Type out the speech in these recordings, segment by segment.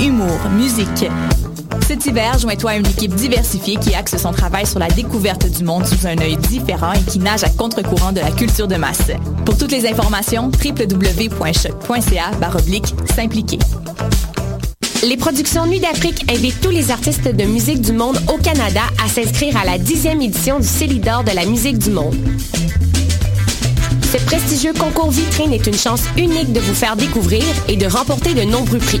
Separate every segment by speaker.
Speaker 1: humour, musique. Cet hiver, joins-toi à une équipe diversifiée qui axe son travail sur la découverte du monde sous un œil différent et qui nage à contre-courant de la culture de masse. Pour toutes les informations, www.choc.ca s'impliquer.
Speaker 2: Les productions Nuit d'Afrique invitent tous les artistes de musique du monde au Canada à s'inscrire à la dixième édition du Célidor de la musique du monde. Ce prestigieux concours vitrine est une chance unique de vous faire découvrir et de remporter de nombreux prix.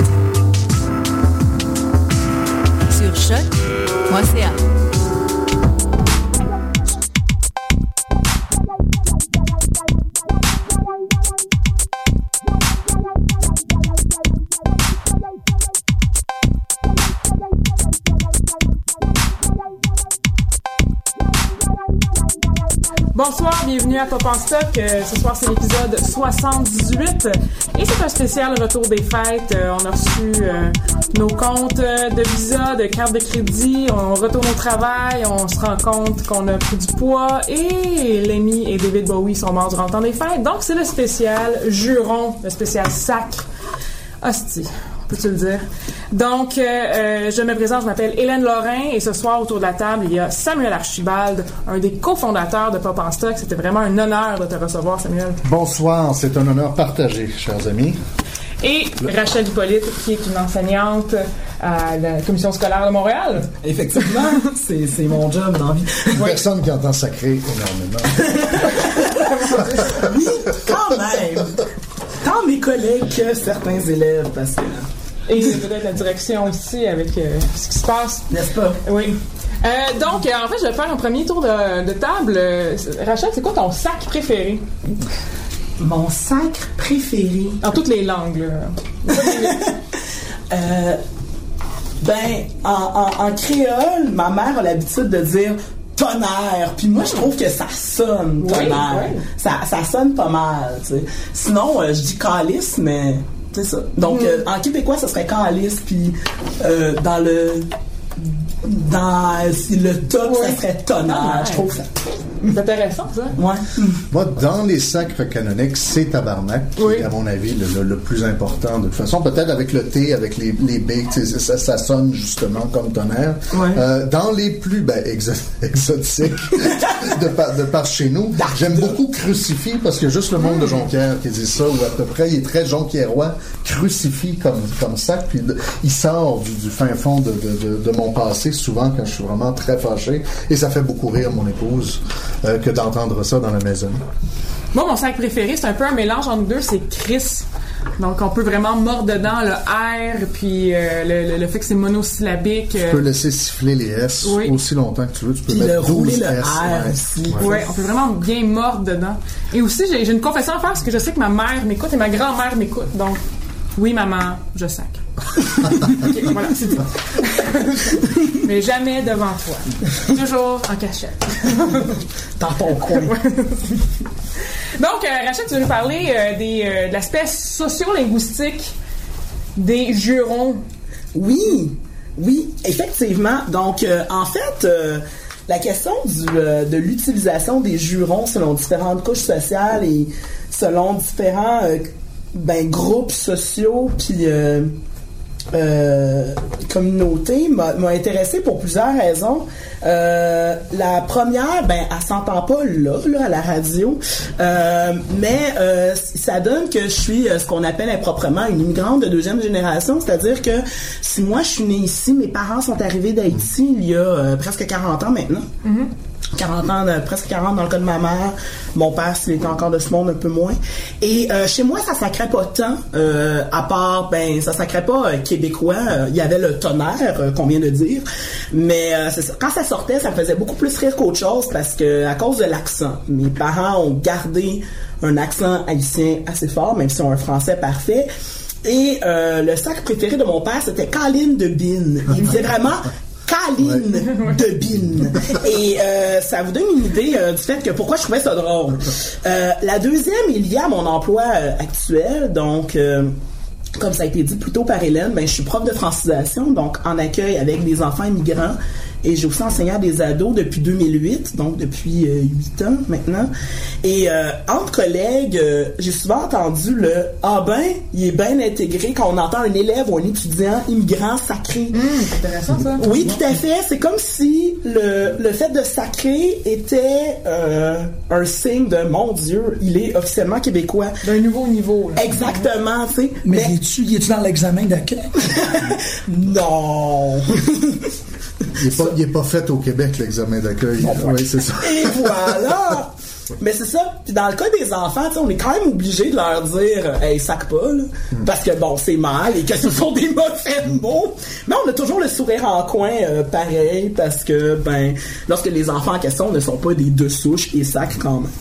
Speaker 3: Bonsoir, bienvenue à Pop en Stock. Euh, ce soir, c'est l'épisode 78 et c'est un spécial retour des fêtes. Euh, on a reçu euh, nos comptes de visa, de carte de crédit, on retourne au travail, on se rend compte qu'on a pris du poids et Lemmy et David Bowie sont morts durant le temps des fêtes. Donc, c'est le spécial juron, le spécial sacre. Hostie, peux-tu le dire? Donc, euh, euh, je me présente, je m'appelle Hélène Lorrain et ce soir, autour de la table, il y a Samuel Archibald, un des cofondateurs de Pop en Stock. C'était vraiment un honneur de te recevoir, Samuel.
Speaker 4: Bonsoir, c'est un honneur partagé, chers amis.
Speaker 3: Et Rachel Hippolyte, qui est une enseignante à la Commission scolaire de Montréal.
Speaker 5: Effectivement, c'est mon job dans la vie.
Speaker 4: Une personne qui entend sacré énormément.
Speaker 5: oui, quand même. Tant mes collègues que certains élèves, parce que
Speaker 3: et peut-être la direction aussi avec euh, ce qui se passe.
Speaker 5: N'est-ce pas?
Speaker 3: Oui. Euh, donc, euh, en fait, je vais faire un premier tour de, table. Rachel, c'est quoi ton sac préféré?
Speaker 5: Mon sac préféré?
Speaker 3: En toutes les langues,
Speaker 5: ben, en, créole, ma mère a l'habitude de dire tonnerre. Puis moi, je trouve que ça sonne tonnerre. Ça, ça sonne pas mal, tu sais. Sinon, je dis calice, mais c'est ça. Donc, mm. euh, en québécois, ça serait calice, puis euh, dans le dans le top, ça serait tonnerre. Je trouve ça.
Speaker 3: C'est intéressant, ça.
Speaker 5: Ouais.
Speaker 4: Moi, dans les sacres canoniques, c'est tabarnak qui est, à mon avis, le, plus important. De toute façon, peut-être avec le T, avec les, les B, ça, ça, sonne justement comme tonnerre. Euh, dans les plus ben, exotiques de, par, de par chez nous, j'aime beaucoup Crucifix parce que juste le monde de Jonquière qui dit ça, ou à peu près, il est très jonquiérois, Crucifix comme, comme sac, puis il sort du, fin fond de, de, de, mon passé, souvent quand je suis vraiment très fâché, et ça fait beaucoup rire mon épouse. Euh, que d'entendre ça dans la maison.
Speaker 3: Moi, mon sac préféré, c'est un peu un mélange entre deux, c'est Chris. Donc, on peut vraiment mordre dedans le R, puis euh, le, fait que c'est monosyllabique.
Speaker 4: Tu peux laisser siffler les S aussi longtemps que tu veux. Tu peux
Speaker 5: mettre
Speaker 4: 12
Speaker 5: le
Speaker 4: S.
Speaker 5: R
Speaker 3: ouais. on peut vraiment bien mordre dedans. Et aussi, j'ai une confession à faire parce que je sais que ma mère m'écoute et ma grand-mère m'écoute. Donc, oui, maman, je sac. voilà, c'est dit. Mais jamais devant toi. Toujours en cachette.
Speaker 5: Dans ton coin.
Speaker 3: Donc, euh, Rachel, tu veux nous parler euh, des, euh, de l'aspect sociolinguistique des jurons?
Speaker 5: Oui, oui, effectivement. Donc, en fait, la question de l'utilisation des jurons selon différentes couches sociales et selon différents ben, groupes sociaux, puis euh, communauté m'a intéressé pour plusieurs raisons. Euh, la première, ben, elle s'entend pas là, là, à la radio, euh, mais ça donne que je suis ce qu'on appelle improprement une immigrante de deuxième génération, c'est-à-dire que si moi je suis née ici, mes parents sont arrivés d'Haïti il y a presque 40 ans maintenant. Mm-hmm. 40 ans, presque 40 dans le cas de ma mère. Mon père, s'il était encore de ce monde, un peu moins. Et euh, chez moi, ça sacrait pas tant, euh, à part, ben, ça sacrait pas euh, québécois. Il y avait le tonnerre, qu'on vient de dire. Mais quand ça sortait, ça me faisait beaucoup plus rire qu'autre chose parce que à cause de l'accent. Mes parents ont gardé un accent haïtien assez fort, même si ont un français parfait. Et le sac préféré de mon père, c'était Caline de Bin. Il disait vraiment Caline de Bine. Et euh, ça vous donne une idée euh, du fait que pourquoi je trouvais ça drôle. Euh, la deuxième, il y a mon emploi actuel, donc comme ça a été dit plus tôt par Hélène, ben, je suis prof de francisation, donc en accueil avec des enfants immigrants et j'ai aussi enseigné à des ados depuis 2008, donc depuis euh, 8 ans maintenant. Et euh, entre collègues, euh, j'ai souvent entendu le « Ah ben, il est bien intégré » quand on entend un élève ou un étudiant immigrant sacré.
Speaker 3: Mmh, c'est intéressant ça.
Speaker 5: Oui, tout à fait. C'est comme si le, le fait de sacrer était euh, un signe de « Mon Dieu, il est officiellement québécois ».
Speaker 3: D'un nouveau niveau.
Speaker 5: Là. Exactement, tu sais.
Speaker 6: Mais, mais... es-tu dans l'examen d'accueil?
Speaker 5: non!
Speaker 4: Il n'est pas, pas, fait au Québec, l'examen d'accueil. oui, c'est ça.
Speaker 5: Et voilà! Mais c'est ça. Puis dans le cas des enfants, on est quand même obligé de leur dire Hey, sac pas, là, hmm. parce que bon, c'est mal et que ce sont des mauvais mots. Mais on a toujours le sourire en coin euh, pareil parce que ben lorsque les enfants en question ne sont pas des deux souches, ils sacrent quand même.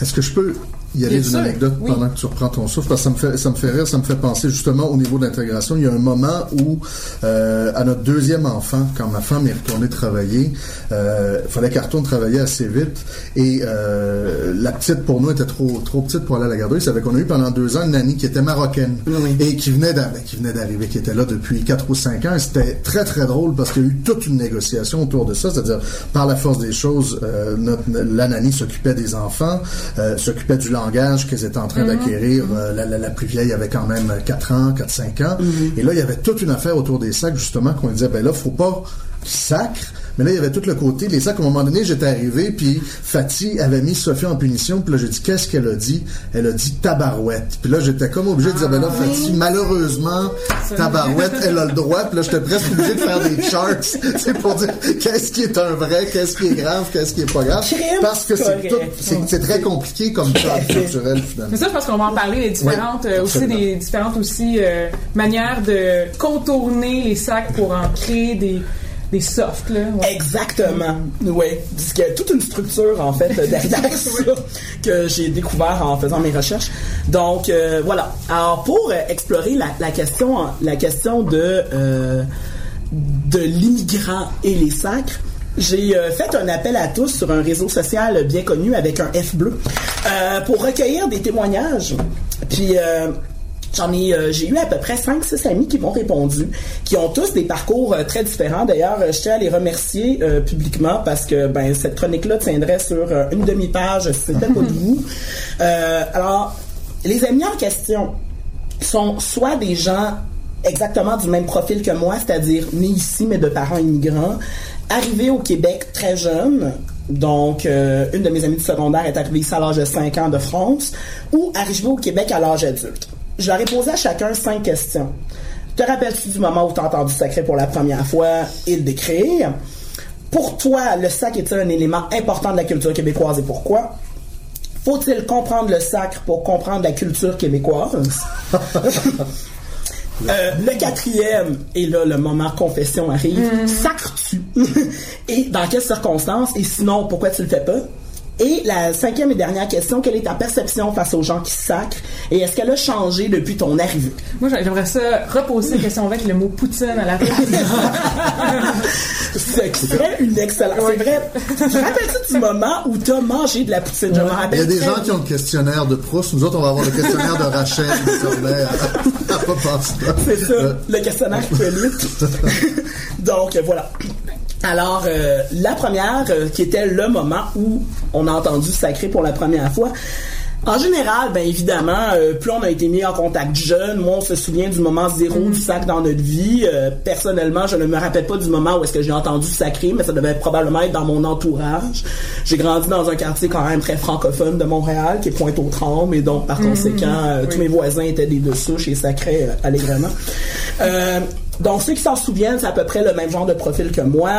Speaker 4: Est-ce que je peux y aller d'une anecdote pendant que tu reprends ton souffle parce que ça me fait ça me fait rire, ça me fait penser justement au niveau d'intégration. Il y a un moment où euh, à notre deuxième enfant, quand ma femme est retournée travailler, euh, fallait qu'elle retourne travailler assez vite et euh, la petite pour nous était trop trop petite pour aller à la garderie. C'est qu'on a eu pendant deux ans une nanny qui était marocaine et qui venait ben, qui venait d'arriver, qui était là depuis quatre ou cinq ans. C'était très très drôle parce qu'il y a eu toute une négociation autour de ça, c'est-à-dire par la force des choses, euh, notre, la nanny s'occupait des enfants, euh, s'occupait du langage qu'ils étaient en train mhm. d'acquérir. Euh, la, la, plus vieille avait quand même 4 ans, 4-5 ans. Mhm. Et là, il y avait toute une affaire autour des sacs, justement, qu'on disait, ben là, faut pas sacrent, mais là, il y avait tout le côté. Les sacs, à un moment donné, j'étais arrivé, puis Fatih avait mis Sophie en punition, puis là, j'ai dit, qu'est-ce qu'elle a dit? Elle a dit tabarouette. Puis là, j'étais comme obligé de dire, ben là, ah, Fatih, malheureusement, tabarouette, elle a le droit. Puis là, j'étais presque obligé de faire des charts, c'est pour dire qu'est-ce qui est un vrai, qu'est-ce qui est grave, qu'est-ce qui est pas grave. Parce que c'est tout, c'est très compliqué comme cadre culturel, finalement.
Speaker 3: Mais ça, je pense qu'on va en parler, les différentes, euh, aussi, des différentes aussi, euh, manières de contourner les sacs pour en créer des, des softs, là.
Speaker 5: Exactement. Oui. Il y a toute une structure, en fait, derrière ça que j'ai découvert en faisant mes recherches. Donc, euh, voilà. Alors, pour euh, explorer la, la, question, la question de, euh, de l'immigrant et les sacres, j'ai euh, fait un appel à tous sur un réseau social bien connu avec un F bleu pour recueillir des témoignages. Puis J'en ai, euh, j'ai eu à peu près 5-6 amis qui m'ont répondu, qui ont tous des parcours euh, très différents. D'ailleurs, euh, je tiens à les remercier publiquement parce que ben cette chronique-là tiendrait sur une demi-page si c'était pas de vous. alors, les amis en question sont soit des gens exactement du même profil que moi, c'est-à-dire nés ici mais de parents immigrants, arrivés au Québec très jeunes, donc, une de mes amies du secondaire est arrivée ici à l'âge de 5 ans de France, ou arrivée au Québec à l'âge adulte je leur ai posé à chacun cinq questions. Te rappelles-tu du moment où tu as entendu sacré pour la première fois et le décrire? Pour toi, le sac est-il un élément important de la culture québécoise et pourquoi? Faut-il comprendre le sacre pour comprendre la culture québécoise? Euh, le quatrième, et là, le moment confession arrive, mm. sacres-tu? et dans quelles circonstances? Et sinon, pourquoi tu le fais pas? Et la cinquième et dernière question, quelle est ta perception face aux gens qui sacrent? Et est-ce qu'elle a changé depuis ton arrivée?
Speaker 3: Moi, j'aimerais ça reposer la question avec le mot poutine à la
Speaker 5: c'est vrai, une excellente. C'est vrai. Tu rappelles-tu du moment où tu as mangé de la poutine? Je me rappelle.
Speaker 4: Il y a des gens qui ont le questionnaire de Proust. Nous autres, on va avoir le questionnaire de Rachel désormais à,
Speaker 5: pas C'est ça, le questionnaire. Donc, voilà. Alors, euh, la première, euh, qui était le moment où on a entendu sacré pour la première fois, en général, ben évidemment, euh, plus on a été mis en contact jeune, moi on se souvient du moment zéro du sac dans notre vie. personnellement, je ne me rappelle pas du moment où est-ce que j'ai entendu sacré, mais ça devait probablement être dans mon entourage. J'ai grandi dans un quartier quand même très francophone de Montréal, qui est Pointe-aux-Trembles, et donc par mhm. conséquent, tous mes voisins étaient des deux souches et sacrés allègrement. Donc, ceux qui s'en souviennent, c'est à peu près le même genre de profil que moi.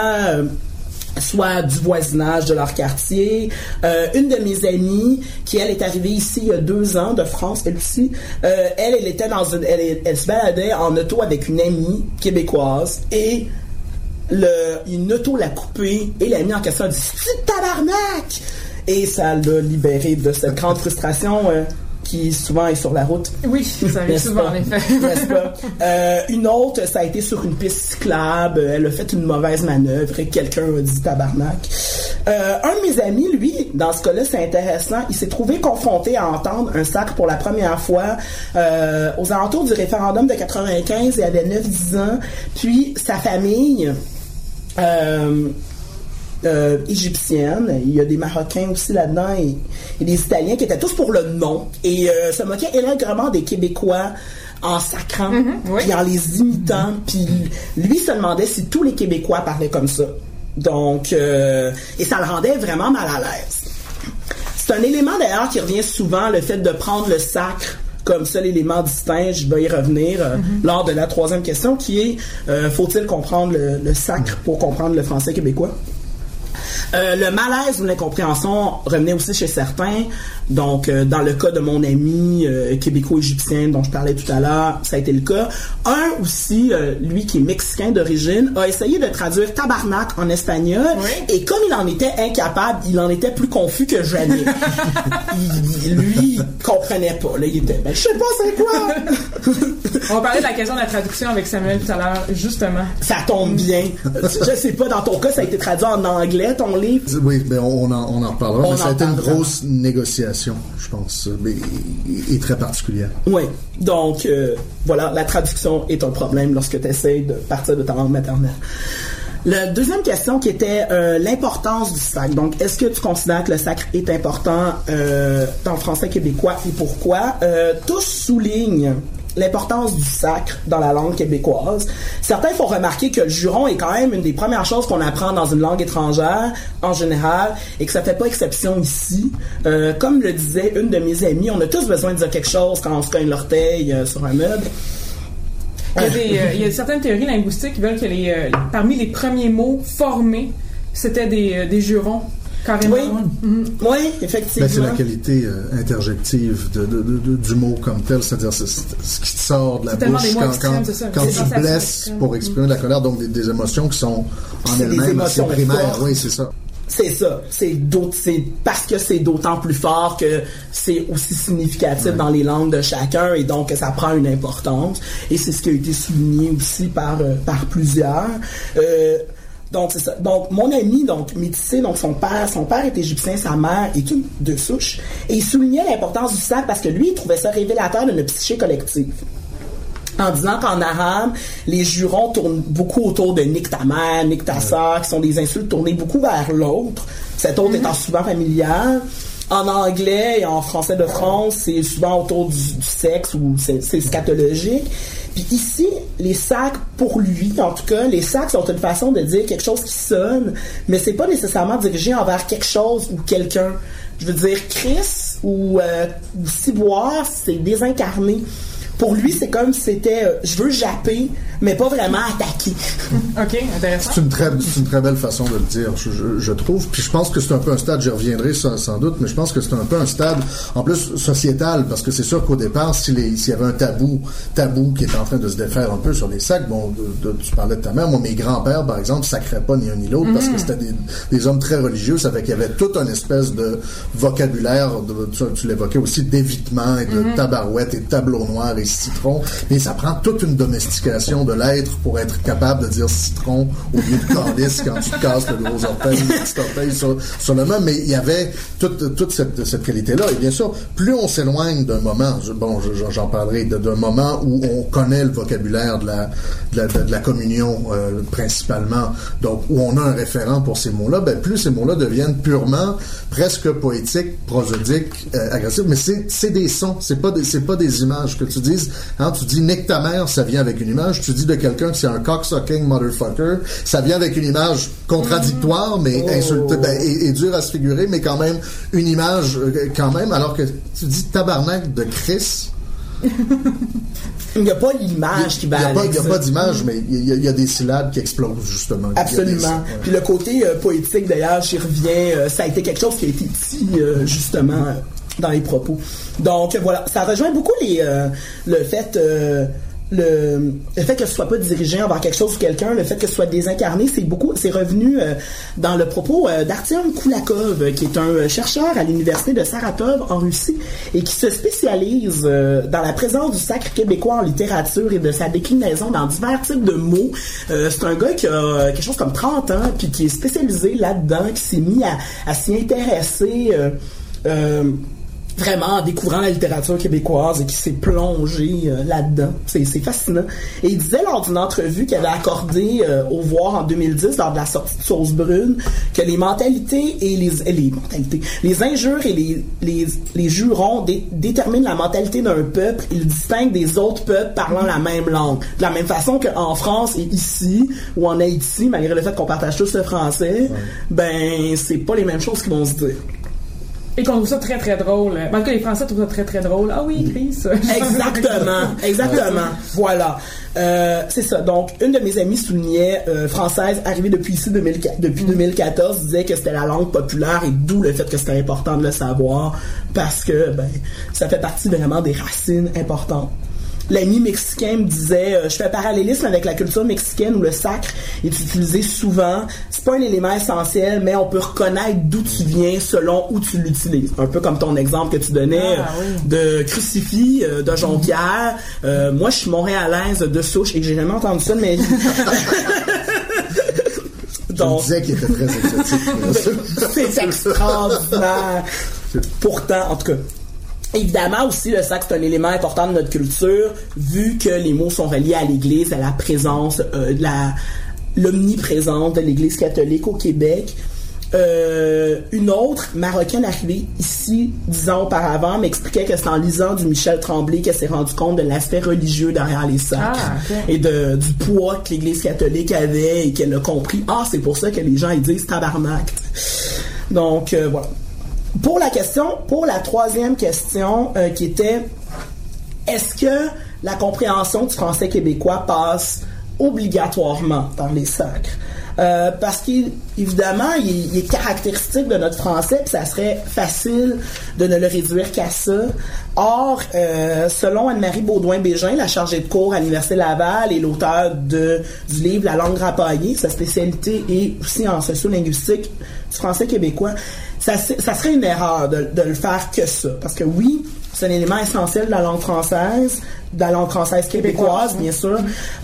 Speaker 5: Euh, soit du voisinage de leur quartier. Euh, une de mes amies, qui elle est arrivée ici il y a deux ans de France, elle aussi, euh, elle, elle était dans une, elle, se baladait en auto avec une amie québécoise et une auto l'a coupée et l'amie en question a dit « C'est tabarnak! » Et ça l'a libéré de cette grande frustration. Qui souvent est sur la route.
Speaker 3: Oui, ça arrive souvent, en effet.
Speaker 5: Euh, une autre, ça a été sur une piste cyclable. Elle a fait une mauvaise manœuvre et quelqu'un a dit tabarnak. Euh, un de mes amis, lui, dans ce cas-là, c'est intéressant. Il s'est trouvé confronté à entendre un sacre pour la première fois euh, aux alentours du référendum de 95. Il avait 9-10 ans. Puis sa famille... Euh, euh, égyptienne. Il y a des Marocains aussi là-dedans et, des Italiens qui étaient tous pour le nom et euh, se moquaient allègrement des Québécois en sacrant, mm-hmm, en les imitant. Puis lui se demandait si tous les Québécois parlaient comme ça. Donc, euh, et ça le rendait vraiment mal à l'aise. C'est un élément d'ailleurs qui revient souvent, le fait de prendre le sacre comme seul élément distinct, je vais y revenir mm-hmm. lors de la troisième question, qui est faut-il comprendre le, sacre pour comprendre le français québécois? Euh, le malaise ou l'incompréhension revenait aussi chez certains. Donc, euh, dans le cas de mon ami euh, québéco-égyptien dont je parlais tout à l'heure, ça a été le cas. Un aussi, lui qui est mexicain d'origine, a essayé de traduire tabarnak en espagnol. Et comme il en était incapable, il en était plus confus que jamais. il, lui, il comprenait pas. Là, il était, ben, je sais pas c'est quoi.
Speaker 3: On va parler de la question de la traduction avec Samuel tout à l'heure, justement.
Speaker 5: Ça tombe bien. je sais pas, dans ton cas, ça a été traduit en anglais, ton
Speaker 4: oui, mais on en, on en reparlera. mais ça a été une grosse négociation, je pense, et, très particulière.
Speaker 5: Oui. Donc, euh, voilà, la traduction est un problème lorsque tu essaies de partir de ta langue maternelle. La deuxième question qui était euh, l'importance du sacre. Donc, est-ce que tu considères que le sacre est important euh, dans le français québécois et pourquoi? tous soulignent l'importance du sacre dans la langue québécoise. Certains font remarquer que le juron est quand même une des premières choses qu'on apprend dans une langue étrangère en général et que ça fait pas exception ici. Euh, comme le disait une de mes amies, on a tous besoin de dire quelque chose quand on se cogne l'orteil euh, sur un meuble.
Speaker 3: Il y, a euh, il y, a certaines théories linguistiques qui veulent que les, parmi les premiers mots formés, c'était des, des jurons
Speaker 5: oui, mm-hmm. oui effectivement.
Speaker 4: Ben, c'est la qualité euh, interjective de, du mot comme tel, c'est-à-dire ce qui sort de la bouche quand, tu blesses pour exprimer de la colère, donc des, émotions qui sont en elles-mêmes assez primaires. Oui, c'est ça.
Speaker 5: C'est ça. C'est parce que c'est d'autant plus fort que c'est aussi significatif dans les langues de chacun et donc ça prend une importance. Et c'est ce qui a été souligné aussi par, euh, par plusieurs. Euh, donc, c'est ça. Donc, mon ami, donc, métissé, donc son père, son père est égyptien, sa mère est une de souche. Et il soulignait l'importance du sac parce que lui, il trouvait ça révélateur d'une psyché collective en disant qu'en arabe, les jurons tournent beaucoup autour de nique ta mère, nique ta soeur, qui sont des insultes tournées beaucoup vers l'autre, cet autre étant souvent familial. En anglais et en français de France, c'est souvent autour du, du sexe ou c'est scatologique. Puis ici, les sacs, pour lui, en tout cas, les sacs sont une façon de dire quelque chose qui sonne, mais c'est pas nécessairement dirigé envers quelque chose ou quelqu'un. Je veux dire, Chris ou, euh, ou c'est désincarné pour lui, c'est comme si c'était euh, je veux japper, mais pas vraiment attaquer.
Speaker 3: OK, intéressant.
Speaker 4: C'est une, très, une très belle façon de le dire, je, trouve. Puis je pense que c'est un peu un stade, j'y reviendrai sans, sans, doute, mais je pense que c'est un peu un stade, en plus, sociétal, parce que c'est sûr qu'au départ, s'il y avait un tabou, tabou qui est en train de se défaire un peu sur les sacs, bon, tu parlais de ta mère, moi, mes grands-pères, par exemple, sacraient pas ni un ni l'autre, parce que mm. c'était des, des, hommes très religieux, ça fait qu'il y avait tout un espèce de vocabulaire, de, tu, l'évoquais aussi, d'évitement et de mm-hmm. tabarouette et de tableau noir citron, mais ça prend toute une domestication de l'être pour être capable de dire citron au lieu de calice quand tu te casses le gros orteil, le petit orteil sur, le même. Mais il y avait toute, toute cette, cette qualité-là. Et bien sûr, plus on s'éloigne d'un moment, bon, j'en parlerai, d'un moment où on connaît le vocabulaire de la, de la, communion euh, principalement, donc où on a un référent pour ces mots-là, ben, plus ces mots-là deviennent purement presque poétiques, prosodiques, euh, agressifs. Mais c'est des sons, c'est pas pas des images que tu dis Hein, tu dis nique ta mère, ça vient avec une image. Tu dis de quelqu'un que c'est un cocksucking motherfucker, ça vient avec une image contradictoire, mais oh. ben, et, dur à se figurer, mais quand même une image euh, quand même. Alors que tu dis tabarnak de Chris.
Speaker 5: Il n'y a pas l'image qui va
Speaker 4: Il n'y a, pas, d'image, mais il y, a, des syllabes qui explosent, justement.
Speaker 5: Absolument. Puis le côté euh, poétique, d'ailleurs, j'y reviens, euh, ça a été quelque chose qui a été dit, justement, dans les propos. Donc voilà, ça rejoint beaucoup euh, le fait euh, le, le fait que ce soit pas dirigé envers quelque chose ou quelqu'un, le fait que ce soit désincarné, c'est beaucoup, c'est revenu euh, dans le propos d'Artyom Koulakov, qui est un chercheur à l'université de Saratov en Russie et qui se spécialise dans la présence du sacre québécois en littérature et de sa déclinaison dans divers types de mots. c'est un gars qui a quelque chose comme 30 ans puis qui est spécialisé là-dedans, qui s'est mis à s'y intéresser vraiment en découvrant la littérature québécoise et qui s'est plongé euh, là-dedans. C'est, fascinant. Et il disait lors d'une entrevue qu'il avait accordé euh, au Voir en 2010, lors de la sortie de Sauce Brune, que les mentalités et les, les mentalités, les injures et les, les, les jurons déterminent la mentalité d'un peuple. Ils distinguent des autres peuples parlant la même langue. De la même façon qu'en France et ici, ou en Haïti, malgré le fait qu'on partage tous le français, ben, c'est pas les mêmes choses qui vont se dire.
Speaker 3: Et qu'on trouve ça très très drôle. En tout cas, les Français trouvent ça très très drôle. Ah oui, Chris.
Speaker 5: Exactement, exactement. voilà. Euh, c'est ça. Donc, une de mes amies soulignait, euh, française, arrivée depuis ici depuis 2014, disait que c'était la langue populaire et d'où le fait que c'était important de le savoir parce que ben ça fait partie vraiment des racines importantes l'ami mexicain me disait euh, je fais un parallélisme avec la culture mexicaine où le sacre est utilisé souvent. C'est pas un élément essentiel mais on peut reconnaître d'où tu viens selon où tu l'utilises. Un peu comme ton exemple que tu donnais ah, euh, de crucifix euh, de Jonquière. Moi je suis montréalaise de souche et que j'ai jamais entendu ça de ma vie.
Speaker 4: Donc, je disais qu'il était très exotique.
Speaker 5: c'est extraordinaire. Pourtant, en tout cas, Évidemment aussi, le sac, c'est un élément important de notre culture, vu que les mots sont reliés à l'Église, à la présence, euh, la l'omniprésence de l'Église catholique au Québec. Euh, une autre marocaine arrivée ici dix ans auparavant m'expliquait que c'est en lisant du Michel Tremblay qu'elle s'est rendu compte de l'aspect religieux derrière les sacres ah, et de, du poids que l'Église catholique avait et qu'elle a compris. Ah c'est pour ça que les gens ils disent tabarnak. Donc euh, voilà pour la question, pour la troisième question euh, qui était est-ce que la compréhension du français québécois passe obligatoirement par les sacres? Euh, parce qu'évidemment, il, est caractéristique de notre français, puis ça serait facile de ne le réduire qu'à ça. Or, euh, selon Anne-Marie Baudouin-Bégin, la chargée de cours à l'Université Laval et l'auteur du livre La langue rapaillée, sa spécialité est aussi en sociolinguistique du français québécois, ça, ça serait une erreur de, de le faire que ça. Parce que oui, c'est un élément essentiel de la langue française, de la langue française québécoise, bien sûr,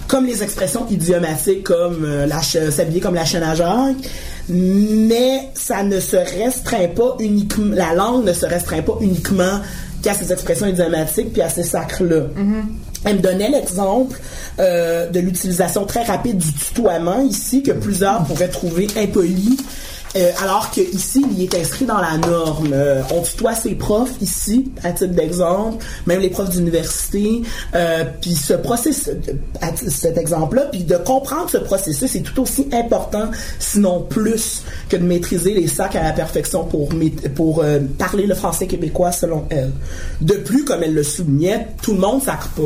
Speaker 5: comme les expressions idiomatiques comme euh, s'habiller comme la chaîne à Jacques, mais ça ne se restreint pas uniquement, la langue ne se restreint pas uniquement qu'à ces expressions idiomatiques puis à ces sacres-là. Mm-hmm. Elle me donnait l'exemple euh, de l'utilisation très rapide du tutoiement ici que plusieurs pourraient trouver impoli euh, alors que ici, il est inscrit dans la norme. Euh, on tutoie ses profs ici, à titre d'exemple, même les profs d'université. Euh, puis ce processus, à cet exemple-là, puis de comprendre ce processus est tout aussi important, sinon plus, que de maîtriser les sacs à la perfection pour pour parler le français québécois selon elle. De plus, comme elle le soulignait, tout le monde sacre pas.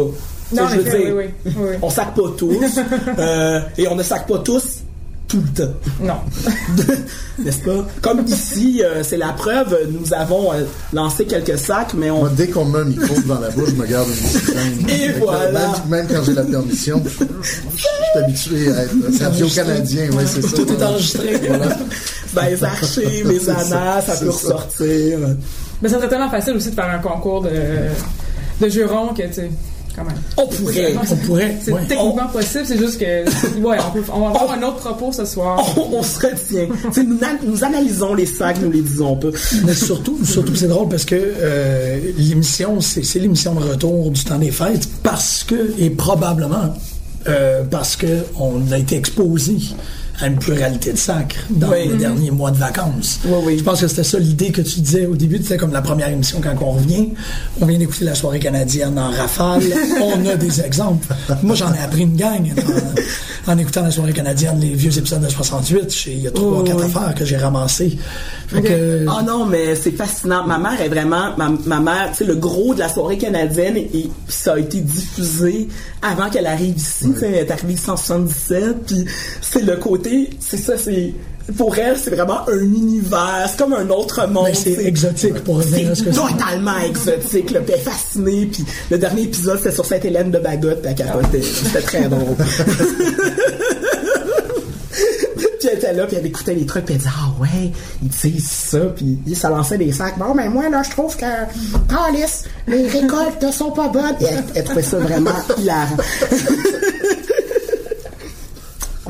Speaker 3: Non, je veux dire, oui, oui,
Speaker 5: on sac pas tous, et on ne sac pas tous tout le temps.
Speaker 3: Non.
Speaker 5: N'est-ce pas? Comme ici, euh, c'est la preuve, nous avons euh, lancé quelques sacs, mais on...
Speaker 4: dès qu'on met un micro devant la bouche, je me garde une.
Speaker 5: Et voilà!
Speaker 4: Même, quand j'ai la permission, je suis habitué à être radio-canadien, oui, c'est ça.
Speaker 5: Tout est enregistré. Voilà. Ben, les archives, les annales, ça, peut ressortir.
Speaker 3: Mais ça serait tellement facile aussi de faire un concours de, de jurons que, tu sais
Speaker 5: on pourrait.
Speaker 6: On pourrait.
Speaker 3: C'est techniquement possible, c'est juste que. Ouais, on, peut, on va avoir un autre propos ce soir.
Speaker 5: On, se retient. nous, nous, analysons les sacs, nous les disons pas.
Speaker 6: Mais surtout, surtout c'est drôle parce que euh, l'émission, c'est l'émission de retour du temps des fêtes parce que, et probablement euh, parce qu'on a été exposé à une pluralité de sacres dans les derniers mois de vacances.
Speaker 5: Oui,
Speaker 6: Je pense que c'était ça l'idée que tu disais au début. C'était comme la première émission quand on revient. On vient d'écouter la soirée canadienne en rafale. on a des exemples. Moi, j'en ai appris une gang en, écoutant la soirée canadienne, les vieux épisodes de 68. Il y a trois, quatre affaires que j'ai ramassées.
Speaker 5: Ah non, mais c'est fascinant. Ma mère est vraiment... Ma, mère, tu sais, le gros de la soirée canadienne, et ça a été diffusé avant qu'elle arrive ici. Elle est arrivée en 177. Puis c'est le côté c'est ça, c'est pour elle, c'est vraiment un univers, c'est comme un autre monde.
Speaker 6: Mais c'est exotique pour que
Speaker 5: c'est. totalement exotique, là, puis elle fascinée, puis le dernier épisode, c'était sur Sainte-Hélène de Bagotte, puis elle capotait. C'était très drôle. puis elle était là, puis elle écoutait les trucs, puis elle disait, ah ouais, ils disent ça, puis ça lançait des sacs. Bon, mais moi, là, je trouve que, Alice, les récoltes ne sont pas bonnes. Et elle, elle trouvait ça vraiment hilarant.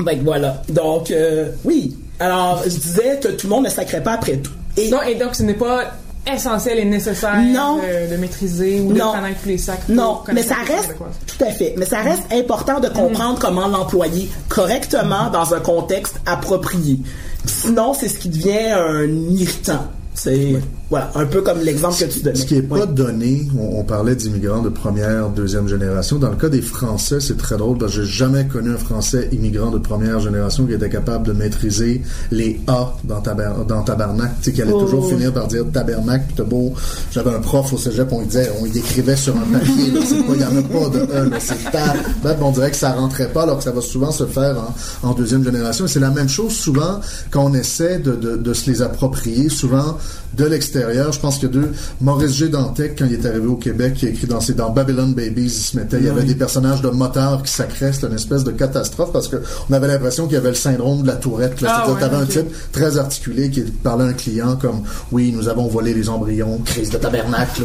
Speaker 5: ben voilà. Donc, euh, oui, alors, je disais que tout le monde ne sacrait pas après tout.
Speaker 3: Et non, et donc ce n'est pas essentiel et nécessaire De, maîtriser ou de connaître tous les sacs.
Speaker 5: Non, mais ça reste tout à fait. Mais ça reste important de comprendre comment l'employer correctement dans un contexte approprié. Sinon, c'est ce qui devient un irritant. C'est voilà, un peu comme l'exemple que tu donnais.
Speaker 4: Ce qui n'est pas donné, on, parlait d'immigrants de première, deuxième génération. Dans le cas des Français, c'est très drôle parce que j'ai jamais connu un Français immigrant de première génération qui était capable de maîtriser les A dans, dans Tabarnak, tu sais, qui allait toujours oh. finir par dire Tabarnak, puis beau. J'avais un prof au cégep, on disait, on y écrivait sur un papier, il n'y en a pas de E, c'est ta. Ben, on dirait que ça rentrait pas, alors que ça va souvent se faire en, deuxième génération. c'est la même chose souvent quand on essaie de, de, de se les approprier, souvent de l'extérieur. Je pense que deux, Maurice G. Dantec, quand il est arrivé au Québec, qui a écrit dans ses dans Babylon Babies, il se mettait, il y avait des personnages de motards qui sacraient, c'était une espèce de catastrophe parce que on avait l'impression qu'il y avait le syndrome de la tourette. Là, ah, un type très articulé qui parlait à un client comme, oui, nous avons volé les embryons, crise de tabernacle.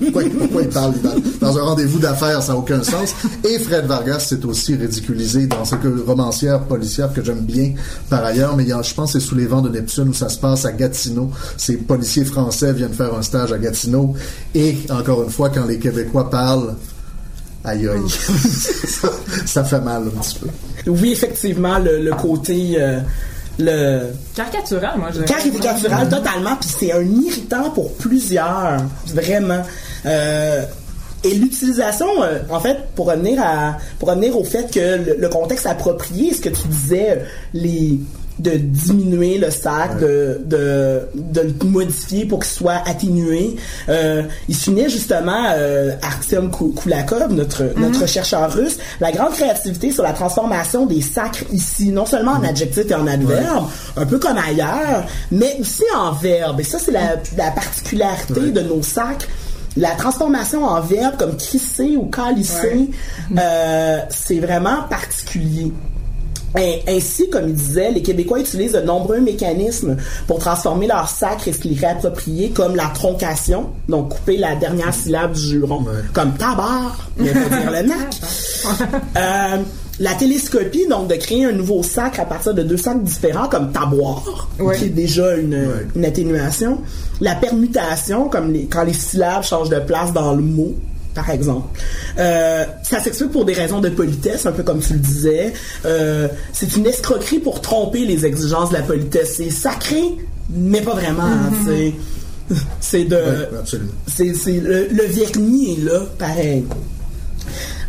Speaker 4: pourquoi, il parle dans, un rendez-vous d'affaires, ça n'a aucun sens. Et Fred Vargas s'est aussi ridiculisé dans ce que romancière policière que j'aime bien par ailleurs, mais il y a, je pense que c'est sous les vents de Neptune où ça se passe à Gatineau ces policiers français viennent faire un stage à Gatineau. Et, encore une fois, quand les Québécois parlent, aïe aïe, ça, fait mal un petit peu.
Speaker 5: Oui, effectivement, le, côté... Euh, le
Speaker 3: caricatural moi je
Speaker 5: caricatural totalement puis c'est un irritant pour plusieurs vraiment euh, et l'utilisation, euh, en fait, pour revenir à, pour revenir au fait que le, contexte approprié, ce que tu disais, les, de diminuer le sac, de, de, de, le modifier pour qu'il soit atténué. Euh, il soulignait justement euh, Artyom Koulakov, notre, mhm. notre chercheur russe, la grande créativité sur la transformation des sacres ici, non seulement en mhm. adjectif et en adverbe, un peu comme ailleurs, mais aussi en verbe. Et ça, c'est la, la particularité de nos sacres la transformation en verbe comme crisser ou calisser, euh, c'est vraiment particulier. Ainsi, comme il disait, les Québécois utilisent de nombreux mécanismes pour transformer leur sacre et ce qui est réapproprié, comme la troncation, donc couper la dernière syllabe du juron, comme tabar, mais pas dire le nac. Euh, la télescopie, donc de créer un nouveau sacre à partir de deux sacs différents, comme taboire, qui est déjà une, une, atténuation. La permutation, comme les, quand les syllabes changent de place dans le mot, par exemple. Euh, ça s'explique pour des raisons de politesse, un peu comme tu le disais. Euh, c'est une escroquerie pour tromper les exigences de la politesse. C'est sacré, mais pas vraiment. Mm-hmm. C'est de, c'est le, le vernis est là, pareil.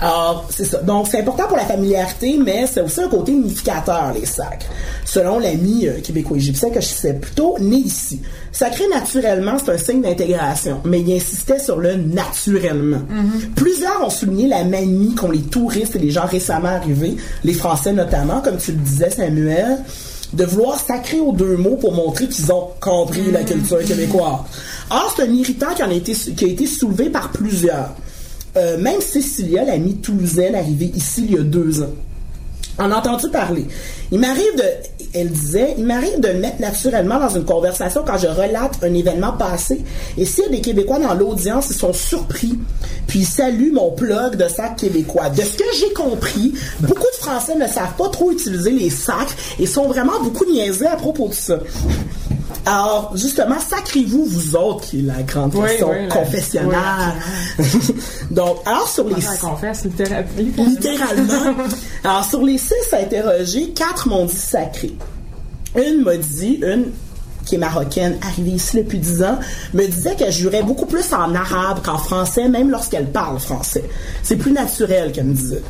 Speaker 5: Alors, c'est ça. Donc, c'est important pour la familiarité, mais c'est aussi un côté unificateur, les sacres. Selon l'ami euh, québécois-égyptien que je sais plutôt, né ici. Sacré naturellement, c'est un signe d'intégration, mais il insistait sur le naturellement. Mm-hmm. Plusieurs ont souligné la manie qu'ont les touristes et les gens récemment arrivés, les Français notamment, comme tu le disais, Samuel, de vouloir sacrer aux deux mots pour montrer qu'ils ont compris la mm-hmm. culture québécoise. Or, c'est un irritant qui, a été, qui a été soulevé par plusieurs. Euh, même Cécilia, l'amie toulousaine, arrivée ici il y a deux ans, en a entendu parler. Il m'arrive de, elle disait, il m'arrive de mettre naturellement dans une conversation quand je relate un événement passé. Et s'il y a des Québécois dans l'audience, ils sont surpris. Puis ils saluent mon plug de sac québécois. De ce que j'ai compris, beaucoup de Français ne savent pas trop utiliser les sacs et sont vraiment beaucoup niaisés à propos de ça. Alors, justement, sacrez-vous, vous autres, qui est la grande question confessionnelle. Donc, alors sur les...
Speaker 3: confesse,
Speaker 5: littéralement. alors, sur les six interrogés, quatre m'ont dit sacré. Une m'a dit, une qui est marocaine, arrivée ici depuis dix ans, me disait qu'elle jurait beaucoup plus en arabe qu'en français, même lorsqu'elle parle français. C'est plus naturel qu'elle me disait.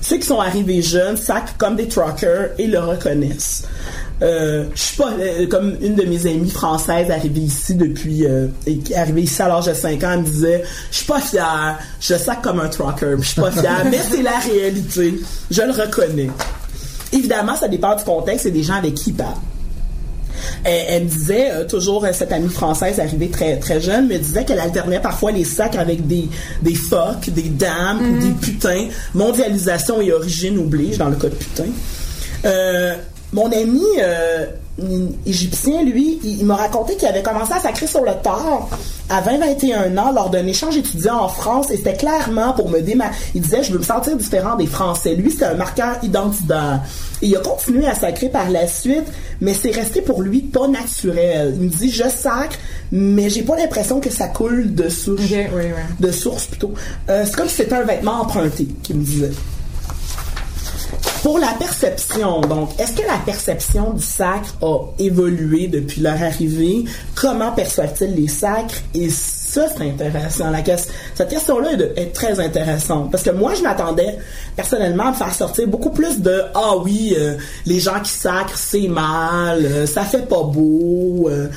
Speaker 5: Ceux qui sont arrivés jeunes sacrent comme des truckers et le reconnaissent. Euh, je suis pas euh, comme une de mes amies françaises arrivée ici depuis euh, arrivée ici à l'âge de 5 ans elle me disait je suis pas fière. Je sac comme un trucker je suis pas fière. Mais c'est la réalité. Je le reconnais évidemment ça dépend du contexte. Et des gens avec qui il parle Elle, me disait, euh, toujours cette amie française arrivée très très jeune, me disait qu'elle alternait parfois les sacs avec des des phoques, des dames des putains. Mondialisation et origine oblige dans le cas de putain. Euh, mon ami euh, égyptien, lui, il, m'a raconté qu'il avait commencé à sacrer sur le tard à 20-21 ans lors d'un échange étudiant en France et c'était clairement pour me démarquer. Il disait, je veux me sentir différent des Français. Lui, c'est un marqueur identitaire. Et il a continué à sacrer par la suite, mais c'est resté pour lui pas naturel. Il me dit, je sacre, mais j'ai pas l'impression que ça coule de source. De source plutôt. Euh, c'est comme si c'était un vêtement emprunté, qu'il me disait. Pour la perception, donc, est-ce que la perception du sacre a évolué depuis leur arrivée? Comment perçoivent-ils les sacres? Et ça, c'est intéressant. La cette question-là est, très intéressante. Parce que moi, je m'attendais personnellement à me faire sortir beaucoup plus de Ah oui, euh, les gens qui sacrent, c'est mal, euh, ça fait pas beau, euh,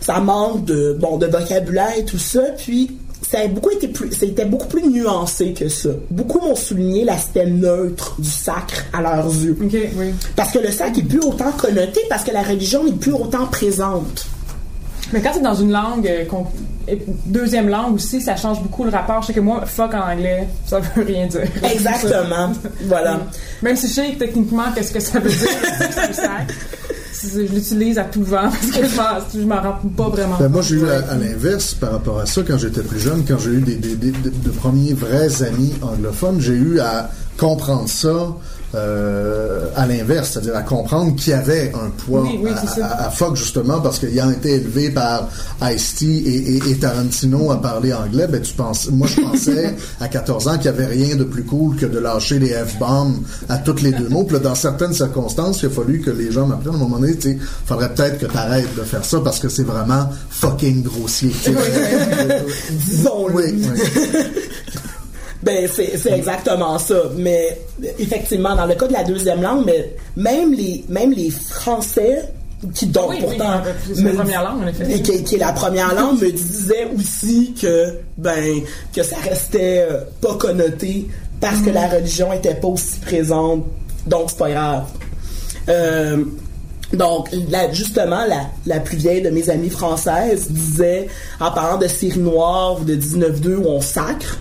Speaker 5: ça manque de bon de vocabulaire et tout ça. Puis ça a beaucoup été plus, c'était beaucoup plus nuancé que ça. Beaucoup m'ont souligné l'aspect neutre du sacre à leurs yeux. Parce que le sacre est plus autant connoté, parce que la religion n'est plus autant présente.
Speaker 3: Mais quand c'est dans une langue, euh, deuxième langue aussi, ça change beaucoup le rapport. Je sais que moi, fuck en anglais, ça veut rien dire.
Speaker 5: Exactement. voilà.
Speaker 3: Même si je sais techniquement qu'est-ce que ça veut dire, je l'utilise à tout vent parce que je m'en rends pas vraiment
Speaker 4: ben, Moi, j'ai eu à, l'inverse par rapport à ça quand j'étais plus jeune, quand j'ai eu des, des, de premiers vrais amis anglophones, j'ai eu à comprendre ça euh, à l'inverse, c'est-à-dire à comprendre qu'il y avait un poids à, Fox justement parce qu'il a été élevé par Ice-T et, Tarantino à parler anglais. Ben tu penses, moi je pensais à 14 ans qu'il n'y avait rien de plus cool que de lâcher les f-bombs à toutes les deux mots. Puis là, dans certaines circonstances, il a fallu que les gens m'apprennent à un moment donné, tu sais, faudrait peut-être que tu arrêtes de faire ça parce que c'est vraiment fucking grossier.
Speaker 5: Disons-le. Oui, ben, c'est exactement ça. Mais effectivement, dans le cas de la deuxième langue, mais même les, même les Français qui donc pourtant
Speaker 3: la première langue
Speaker 5: et qui, est la première langue me disaient aussi que ben que ça restait euh, pas connoté parce que la religion était pas aussi présente. Donc c'est pas grave. Euh, donc, justement, la, la, plus vieille de mes amies françaises disait, en parlant de série noire ou de 19-2 où on sacre,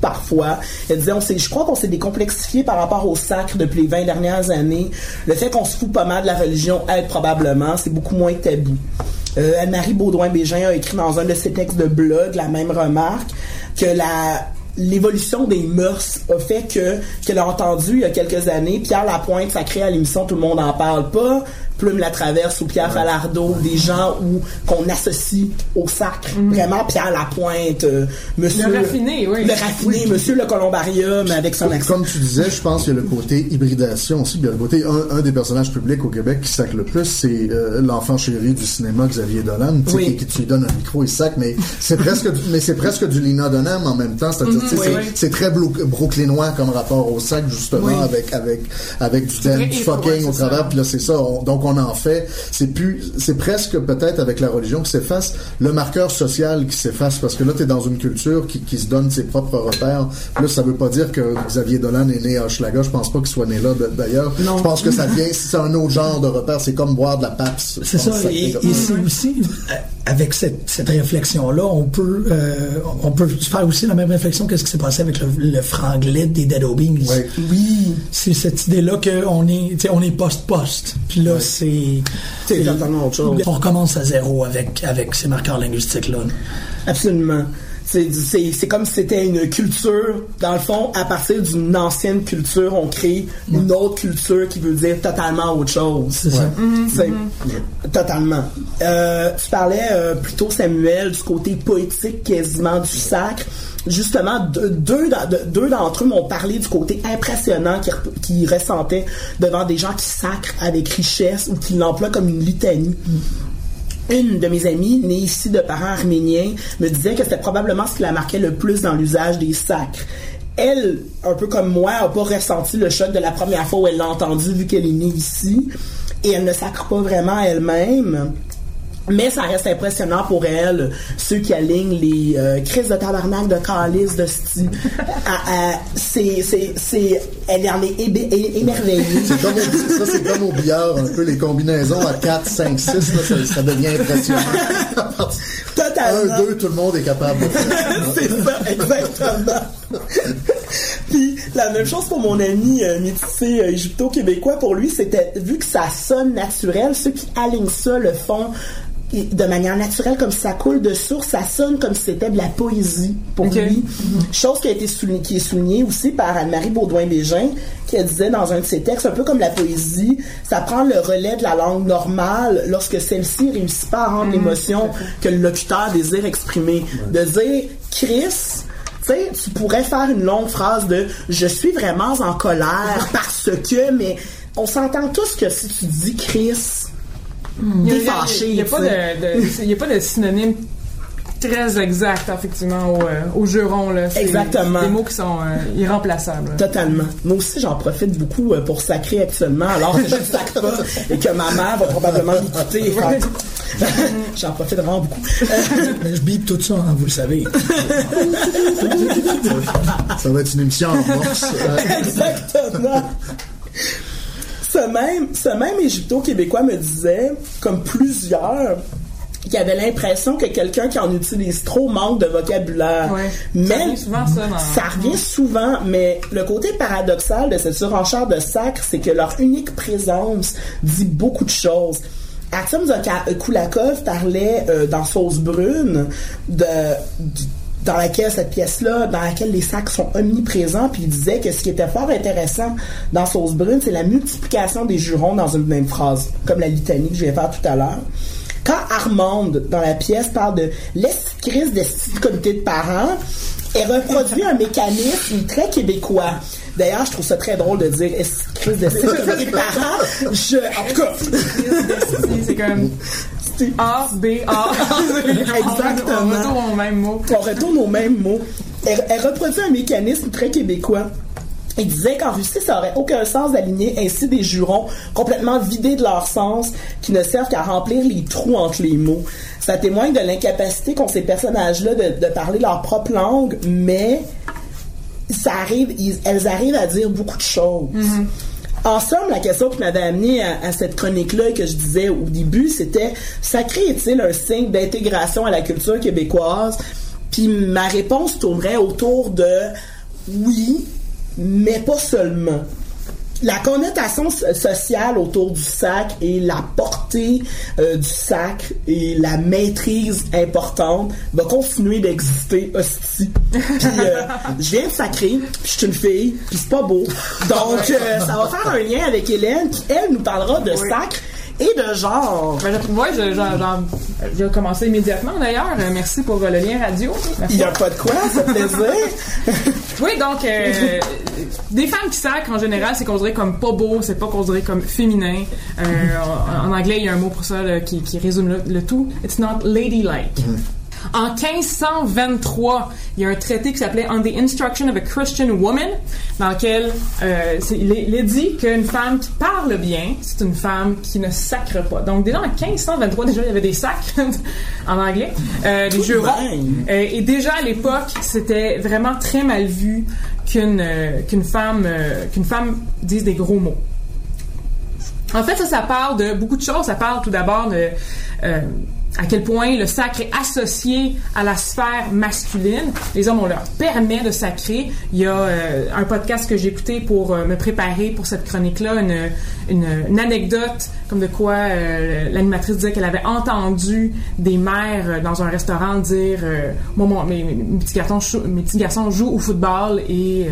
Speaker 5: parfois. Elle disait, on je crois qu'on s'est décomplexifié par rapport au sacre depuis les 20 dernières années. Le fait qu'on se fout pas mal de la religion aide probablement, c'est beaucoup moins tabou. Euh, Anne-Marie Baudouin-Bégin a écrit dans un de ses textes de blog la même remarque que la l'évolution des mœurs a fait que qu'elle a entendu il y a quelques années Pierre Lapointe sacré à l'émission tout le monde en parle pas Plume la Traverse ou Pierre Falardeau, des gens où qu'on associe au sacre. Mhm. Vraiment Pierre Lapointe, euh, Monsieur
Speaker 3: le raffiné, oui.
Speaker 5: Le raffiné, Monsieur le Columbarium avec son accent.
Speaker 4: Comme tu disais, je pense qu'il y a le côté hybridation aussi. Bien, le côté un, des personnages publics au Québec qui sacre le plus, c'est euh, l'enfant chéri du cinéma Xavier Dolan, qui, qui, tu lui donnes un micro et sac, mais c'est presque, du, mais c'est presque du Lina Dunham en même temps. C'est-à-dire, mhm, c'est très brooklynois comme rapport au sac justement avec avec avec du, du fucking au travers. Puis là, c'est ça. donc on en fait. C'est plus, c'est presque peut-être avec la religion qui s'efface, le marqueur social qui s'efface parce que là, tu es dans une culture qui, qui, se donne ses propres repères. Là, ça veut pas dire que Xavier Dolan est né à Hochelaga. Je pense pas qu'il soit né là d'ailleurs. Je pense que ça vient, c'est un autre genre de repère. C'est comme boire de la PAPS.
Speaker 6: C'est ça. Et, c'est aussi, euh, avec cette, cette réflexion-là, on peut, euh, on peut faire aussi la même réflexion que ce qui s'est passé avec le, le franglais des Dead Obies.
Speaker 5: Oui.
Speaker 6: C'est cette idée-là qu'on est, on est post-post. Puis là, c'est
Speaker 5: c'est totalement autre chose.
Speaker 6: On recommence à zéro avec, avec ces marqueurs linguistiques-là.
Speaker 5: Absolument. C'est comme si c'était une culture, dans le fond, à partir d'une ancienne culture, on crée une autre culture qui veut dire totalement autre chose.
Speaker 6: C'est ça.
Speaker 5: Mm-hmm. Totalement. Euh, tu parlais euh, plutôt, Samuel, du côté poétique quasiment du sacre justement, deux, d'entre eux m'ont parlé du côté impressionnant qu'ils ressentaient devant des gens qui sacrent avec richesse ou qui l'emploient comme une litanie. Une de mes amies, née ici de parents arméniens, me disait que c'était probablement ce qui la marquait le plus dans l'usage des sacres elle, un peu comme moi, n'a pas ressenti le choc de la première fois où elle l'a entendu vu qu'elle est née ici et elle ne sacre pas vraiment elle-même. Mais ça reste impressionnant pour elle, ceux qui alignent les euh, crises de tabarnak, de calice, de style. c'est, c'est, c'est, elle en est émerveillée.
Speaker 4: C'est comme au, ça, c'est comme au billard, un peu les combinaisons à 4, 5, 6, là, ça, ça devient impressionnant.
Speaker 5: Totalement.
Speaker 4: Un, deux, tout le monde est capable de
Speaker 5: faire. c'est ça, exactement. Puis la même chose pour mon ami euh, métissé euh, égypto-québécois. Pour lui, c'était vu que ça sonne naturel, ceux qui alignent ça le font de manière naturelle, comme ça coule de source, ça sonne comme si c'était de la poésie pour lui. Chose qui a été soulignée, qui est soulignée aussi par Anne-Marie Baudouin-Bégin, qui disait dans un de ses textes, un peu comme la poésie, ça prend le relais de la langue normale lorsque celle-ci réussit pas à rendre mm. l'émotion que le locuteur désire exprimer. De dire, Chris, tu sais, tu pourrais faire une longue phrase de je suis vraiment en colère parce que, mais on s'entend tous que si tu dis Chris,
Speaker 3: il n'y a, pas de, pas de synonyme très exact, effectivement, au, euh, au juron. Là.
Speaker 5: Exactement.
Speaker 3: Des mots qui sont euh, irremplaçables.
Speaker 5: Totalement. Moi aussi, j'en profite beaucoup euh, pour sacrer actuellement, alors que je ne sacre pas et que ma mère va probablement m'écouter. j'en profite vraiment beaucoup.
Speaker 6: je bip tout ça, hein, vous le savez.
Speaker 4: ça va être une émission en bourse.
Speaker 5: Exactement ce même, ce même Égypto-Québécois me disait, comme plusieurs, qu'il avait l'impression que quelqu'un qui en utilise trop manque de vocabulaire.
Speaker 3: Mais ça revient souvent, ça.
Speaker 5: Ça revient souvent, mais le côté paradoxal de cette surenchère de sacre, c'est que leur unique présence dit beaucoup de choses. Artem Koulakov parlait euh, dans Sauce Brune de, de dans laquelle cette pièce-là, dans laquelle les sacs sont omniprésents, puis il disait que ce qui était fort intéressant dans Sauce Brune, c'est la multiplication des jurons dans une même phrase, comme la litanie que je vais faire tout à l'heure. Quand Armande, dans la pièce, parle de l'escrise des comités de parents, elle reproduit un mécanisme très québécois. D'ailleurs, je trouve ça très drôle de dire crise de parents. Je, en tout cas.
Speaker 3: c'est comme a, B, A.
Speaker 5: Exactement.
Speaker 3: On retourne au même mot.
Speaker 5: On retourne au même mot. Elle, reproduit un mécanisme très québécois. Il disait qu'en Russie, ça aurait aucun sens d'aligner ainsi des jurons complètement vidés de leur sens qui ne servent qu'à remplir les trous entre les mots. Ça témoigne de l'incapacité qu'ont ces personnages-là de, parler leur propre langue, mais ça arrive, elles arrivent à dire beaucoup de choses. Mm-hmm. En somme, la question qui m'avait amené à, cette chronique-là que je disais au début, c'était sacré est-il un signe d'intégration à la culture québécoise? Puis ma réponse tournerait autour de oui, mais pas seulement la connotation sociale autour du sac et la portée euh, du sac et la maîtrise importante va continuer d'exister aussi. Puis euh, je viens de sacrer, puis je suis une fille, puis c'est pas beau. Donc euh, ça va faire un lien avec Hélène qui elle nous parlera de sac et de genre.
Speaker 3: Ben, je, je, vais commencer immédiatement d'ailleurs. Euh, merci pour euh, le lien radio.
Speaker 5: Il n'y a pas de quoi, ça fait plaisir.
Speaker 3: oui, donc, euh, des femmes qui sacrent en général, c'est considéré comme pas beau, c'est pas considéré comme féminin. en, anglais, il y a un mot pour ça qui, résume le, tout. It's not ladylike. Mm. En 1523, il y a un traité qui s'appelait On the Instruction of a Christian Woman, dans lequel euh, il, est, dit qu'une femme qui parle bien, c'est une femme qui ne sacre pas. Donc déjà en 1523, déjà il y avait des sacres en anglais, euh, des jurons. Euh, et déjà à l'époque, c'était vraiment très mal vu qu'une euh, qu'une femme euh, qu'une femme dise des gros mots. En fait, ça, ça parle de beaucoup de choses. Ça parle tout d'abord de à quel point le sacre est associé à la sphère masculine. Les hommes, on leur permet de sacrer. Il y a euh, un podcast que j'ai écouté pour euh, me préparer pour cette chronique-là, une, anecdote comme de quoi euh, l'animatrice disait qu'elle avait entendu des mères dans un restaurant dire moi, mes, petits garçons, mes petits garçons jouent au football et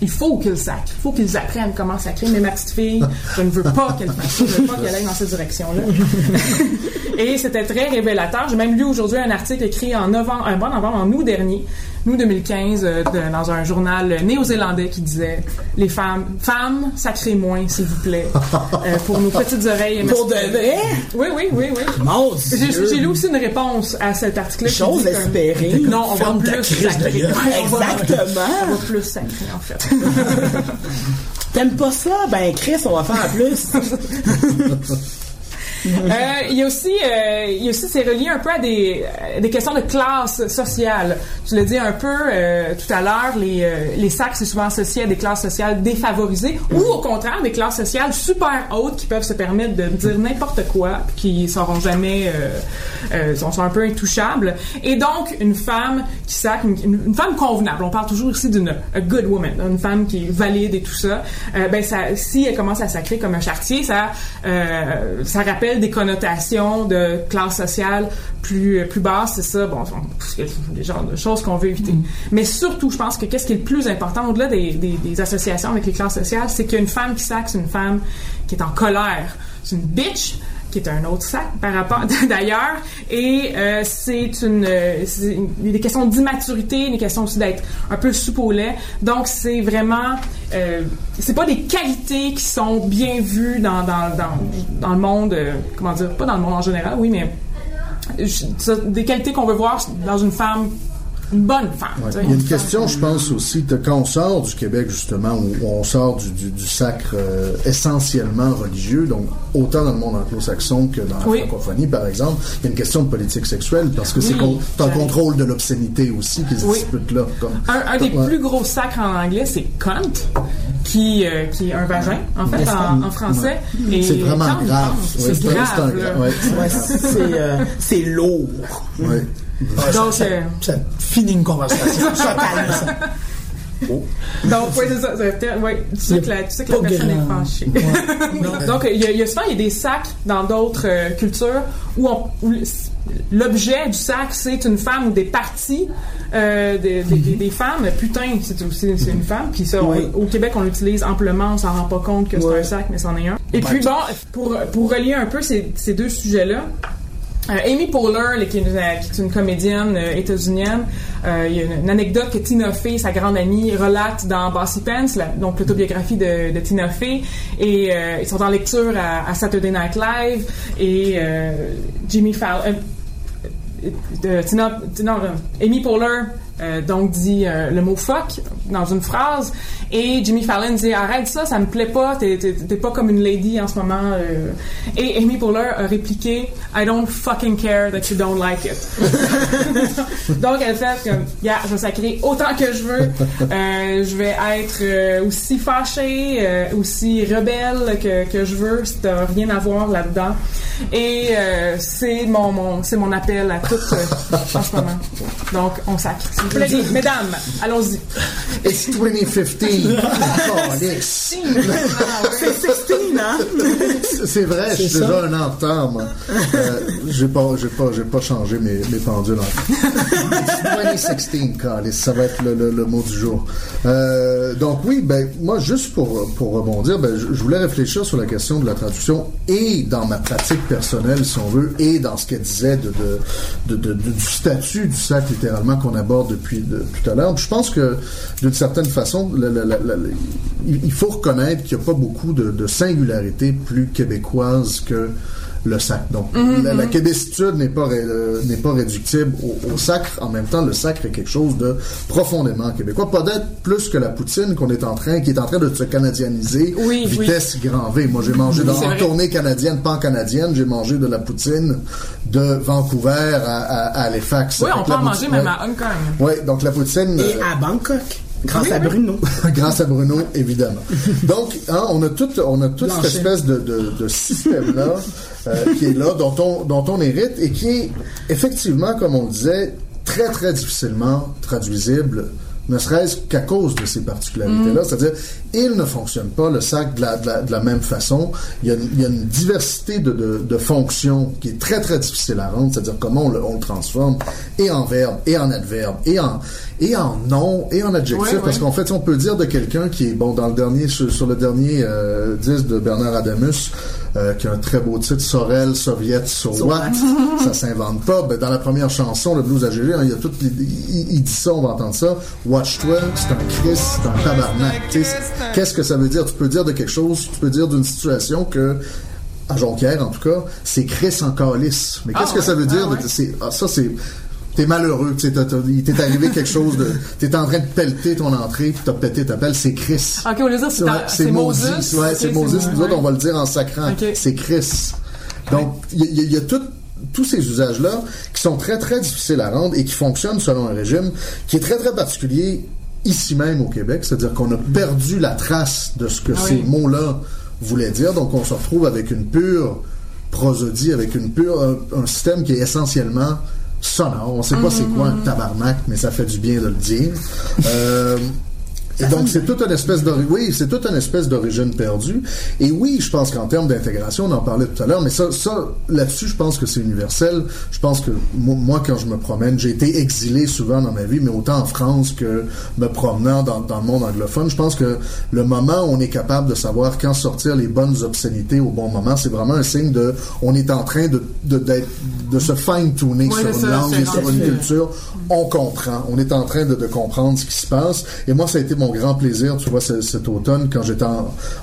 Speaker 3: il faut qu'ils sacrent. Il faut qu'ils apprennent comment sacrer. Mais ma petite fille, je ne veux pas qu'elle fasse ça. Je ne veux pas qu'elle aille dans cette direction-là. Et c'était très révélateur. J'ai même lu aujourd'hui un article écrit en novembre, un bon novembre, en août dernier, nous 2015, euh, dans un journal néo-zélandais qui disait les femmes, femmes, sacrez moins, s'il vous plaît, euh, pour nos petites oreilles.
Speaker 5: Pour de vrai?
Speaker 3: Oui, oui, oui, oui.
Speaker 5: Mon
Speaker 3: J'ai lu aussi une réponse à cet article.
Speaker 5: Chose espérée.
Speaker 3: Non, on va plus sacrer.
Speaker 5: Exactement.
Speaker 3: On va plus sacrer, en fait.
Speaker 5: T'aimes pas ça? Ben, Chris, on va faire plus.
Speaker 3: Euh, il y a aussi, euh, il y a aussi, c'est relié un peu à des, questions de classe sociale. Je l'ai dit un peu euh, tout à l'heure, les, sacs, c'est souvent associé à des classes sociales défavorisées ou au contraire des classes sociales super hautes qui peuvent se permettre de dire n'importe quoi, qui sauront jamais, sont, un peu intouchables. Et donc, une femme qui sac, une, femme convenable, on parle toujours ici d'une good woman, une femme qui est valide et tout ça, ben si elle commence à sacrer comme un chartier, ça rappelle des connotations de classe sociale plus plus basse, c'est ça. Bon, c'est les genres de choses qu'on veut éviter. Mm. Mais surtout, je pense que qu'est-ce qui est le plus important au-delà des, des, associations avec les classes sociales, c'est qu'une femme qui sac, c'est une femme qui est en colère, c'est une bitch qui est un autre sac par rapport d'ailleurs. Et euh, c'est une des questions d'immaturité des questions aussi d'être un peu soupe au lait. Donc c'est vraiment euh, c'est pas des qualités qui sont bien vues dans dans, dans, dans le monde euh, comment dire pas dans le monde en général oui mais des qualités qu'on veut voir dans une femme une bonne femme.
Speaker 4: Il y a une question, je pense aussi, quand on sort du Québec, justement, où on sort du, sacre euh, essentiellement religieux, donc autant dans le monde anglo-saxon que dans la francophonie, par exemple, il y a une question de politique sexuelle, parce que c'est un contrôle de l'obscénité aussi qui se dispute là.
Speaker 3: un, des plus gros sacres en anglais, c'est cunt, qui, euh, qui est un vagin, en fait, en, français.
Speaker 4: C'est vraiment grave.
Speaker 3: C'est grave.
Speaker 5: C'est lourd.
Speaker 6: Donc, ça, ça, finit une conversation.
Speaker 3: Oh. Donc, oui, c'est ça. Ouais, tu sais que la, tu sais que la personne est fâchée. Donc, il y, a, souvent il y a des sacs dans d'autres euh, cultures où, l'objet du sac, c'est une femme ou des parties euh, des, des, des, femmes. Putain, c'est aussi c'est une femme. Puis ça, au Québec, on l'utilise amplement. On s'en rend pas compte que c'est un sac, mais c'en est un. Et puis, bon, pour, pour relier un peu ces, ces deux sujets-là, euh, Amy Poehler, qui, est une comédienne euh, états-unienne, euh, il y a une, anecdote que Tina Fey, sa grande amie, relate dans Bossy Pants, donc l'autobiographie de, Tina Fey, et ils sont en lecture à, Saturday Night Live, et Jimmy Fallon, Tina, Amy Poehler euh, donc dit euh, le mot fuck dans une phrase. Et Jimmy Fallon dit arrête ça ça me plaît pas t'es, pas comme une lady en ce moment euh. et Amy Poehler a répliqué I don't fucking care that you don't like it. Donc elle fait comme yeah, je vais sacrer autant que je veux. Je vais être aussi fâchée aussi rebelle que, que je veux. T'as rien à voir là-dedans. Et c'est mon, mon c'est mon appel à toutes en ce moment. Donc on sacre. Mesdames, allons-y.
Speaker 4: It's 2015.
Speaker 5: c'est 16, hein?
Speaker 4: C'est vrai, je suis déjà un an en retard, moi. Euh, j'ai pas, pas, changé mes, mes pendules. It's 2016, ça va être le, le, mot du jour. Euh, donc oui, ben moi juste pour pour rebondir, ben je, voulais réfléchir sur la question de la traduction et dans ma pratique personnelle, si on veut, et dans ce qu'elle disait de, de, de, du statut du sac littéralement qu'on aborde depuis tout à l'heure. Je pense que, d'une certaine façon, il faut reconnaître qu'il n'y a pas beaucoup de, de singularités plus québécoises que le sacre. Donc, mhm, la, mhm. québécitude n'est pas, euh, n'est pas réductible au, sacre. En même temps, le sacre est quelque chose de profondément québécois. Peut-être plus que la poutine qu'on est en train, qui est en train de se canadianiser. vitesse grand V. Moi, j'ai mangé dans une tournée canadienne, pan canadienne, j'ai mangé de la poutine de Vancouver à, à, Halifax.
Speaker 3: Oui, on peut en manger même à Hong Kong.
Speaker 4: Oui, donc la poutine.
Speaker 5: Et à Bangkok. Grâce à Bruno.
Speaker 4: Grâce à Bruno, évidemment. Donc, hein, on a toute, on a toute cette espèce de, de, de système-là euh, qui est là, dont on, dont on hérite et qui est effectivement, comme on disait, très, très difficilement traduisible ne serait-ce qu'à cause de ces particularités-là. Mm. C'est-à-dire, il ne fonctionne pas, le sac, de la, de la, même façon. Il y a, il y a une diversité de, de, de, fonctions qui est très, très difficile à rendre, c'est-à-dire comment on le, on le, transforme, et en verbe, et en adverbe, et en, et en nom, et en adjectif, parce qu'en fait, on peut dire de quelqu'un qui est, bon, dans le dernier, sur, le dernier euh, disque de Bernard Adamus, euh, qui a un très beau titre, Sorel, Soviet, So, What, ça s'invente pas. Ben, dans la première chanson, le blues à GG, hein, il y a tout, il, il, dit ça, on va entendre ça. Watch-toi, c'est un Chris, c'est un tabarnak. Qu'est-ce que ça veut dire? Tu peux dire de quelque chose, tu peux dire d'une situation que à Jonquière, en tout cas, c'est Chris en calice. Mais qu'est-ce ah que ça veut dire? Ah, ah, ça, c'est t'es malheureux, tu il t'est arrivé quelque chose de, t'es en train de pelleter ton entrée, puis t'as pété ta pelle, c'est Chris.
Speaker 3: Ok, on va dire c'est,
Speaker 4: c'est Moses. Ouais, c'est Moses. Nous autres, on va le dire en sacrant. C'est Chris. Donc, il y, a tous ces usages-là qui sont très, très difficiles à rendre et qui fonctionnent selon un régime qui est très, très particulier ici même au Québec. C'est-à-dire qu'on a perdu la trace de ce que ah ces mots-là voulaient dire. Donc, on se retrouve avec une pure prosodie, avec une pure, un, système qui est essentiellement sonore. On ne sait pas c'est quoi un mm-hmm. tabarnak, mais ça fait du bien de le dire. Euh, et donc, c'est toute une espèce d'origine, oui, c'est toute une espèce d'origine perdue. Et oui, je pense qu'en termes d'intégration, on en parlait tout à l'heure, mais ça, ça, là-dessus, je pense que c'est universel. Je pense que moi, quand je me promène, j'ai été exilé souvent dans ma vie, mais autant en France que me promenant dans, dans le monde anglophone. Je pense que le moment où on est capable de savoir quand sortir les bonnes obscénités au bon moment, c'est vraiment un signe de, on est en train de, de, de se fine-tuner sur une langue et sur une culture. On comprend. On est en train de, de comprendre ce qui se passe. Et moi, ça a été mon grand plaisir, tu vois, cet automne, quand j'étais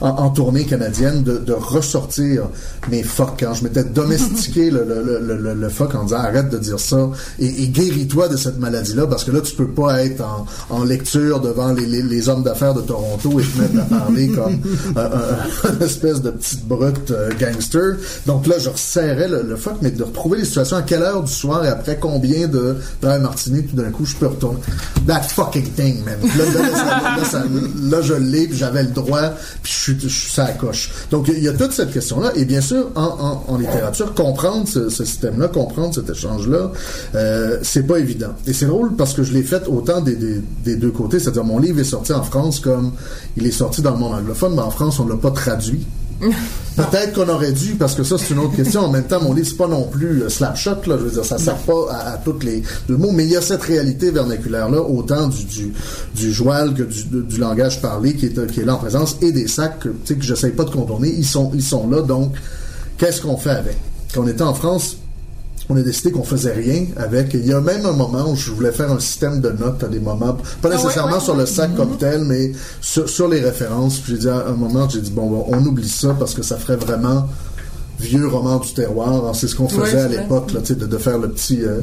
Speaker 4: en, tournée canadienne, de, ressortir mes phoques. Quand je m'étais domestiqué le, le, le, phoque en disant arrête de dire ça et, guéris-toi de cette maladie-là, parce que là, tu peux pas être en, lecture devant les, hommes d'affaires de Toronto et te mettre à parler comme une espèce de petite brute euh, gangster. Donc là, je resserrais le, phoque, mais de retrouver les situations à quelle heure du soir et après combien de drive martini, tout d'un coup, je peux retourner. That fucking thing, man là, je l'ai, puis j'avais le droit, puis je suis, ça coche. Donc, il y a toute cette question-là. Et bien sûr, en, littérature, comprendre ce, système-là, comprendre cet échange-là, euh, c'est pas évident. Et c'est drôle parce que je l'ai fait autant des, deux côtés. C'est-à-dire, mon livre est sorti en France comme il est sorti dans le monde anglophone, mais en France, on l'a pas traduit. Peut-être qu'on aurait dû, parce que ça, c'est une autre question. En même temps, mon livre, c'est pas non plus euh, slapshot, là. Je veux dire, ça sert pas à, toutes les, mots, mais il y a cette réalité vernaculaire-là, autant du, du, du joual que du, langage parlé qui est, qui est là en présence, et des sacs que, tu sais, que j'essaye pas de contourner. Ils sont, ils sont là, donc, qu'est-ce qu'on fait avec? Quand on était en France, on a décidé qu'on faisait rien avec. Il y a même un moment où je voulais faire un système de notes à des moments, pas ah nécessairement sur le sac comme tel, mais sur, les références. Puis j'ai dit à un moment, j'ai dit bon, on oublie ça parce que ça ferait vraiment vieux roman du terroir. C'est ce qu'on faisait à l'époque, là, de, de faire le petit, euh,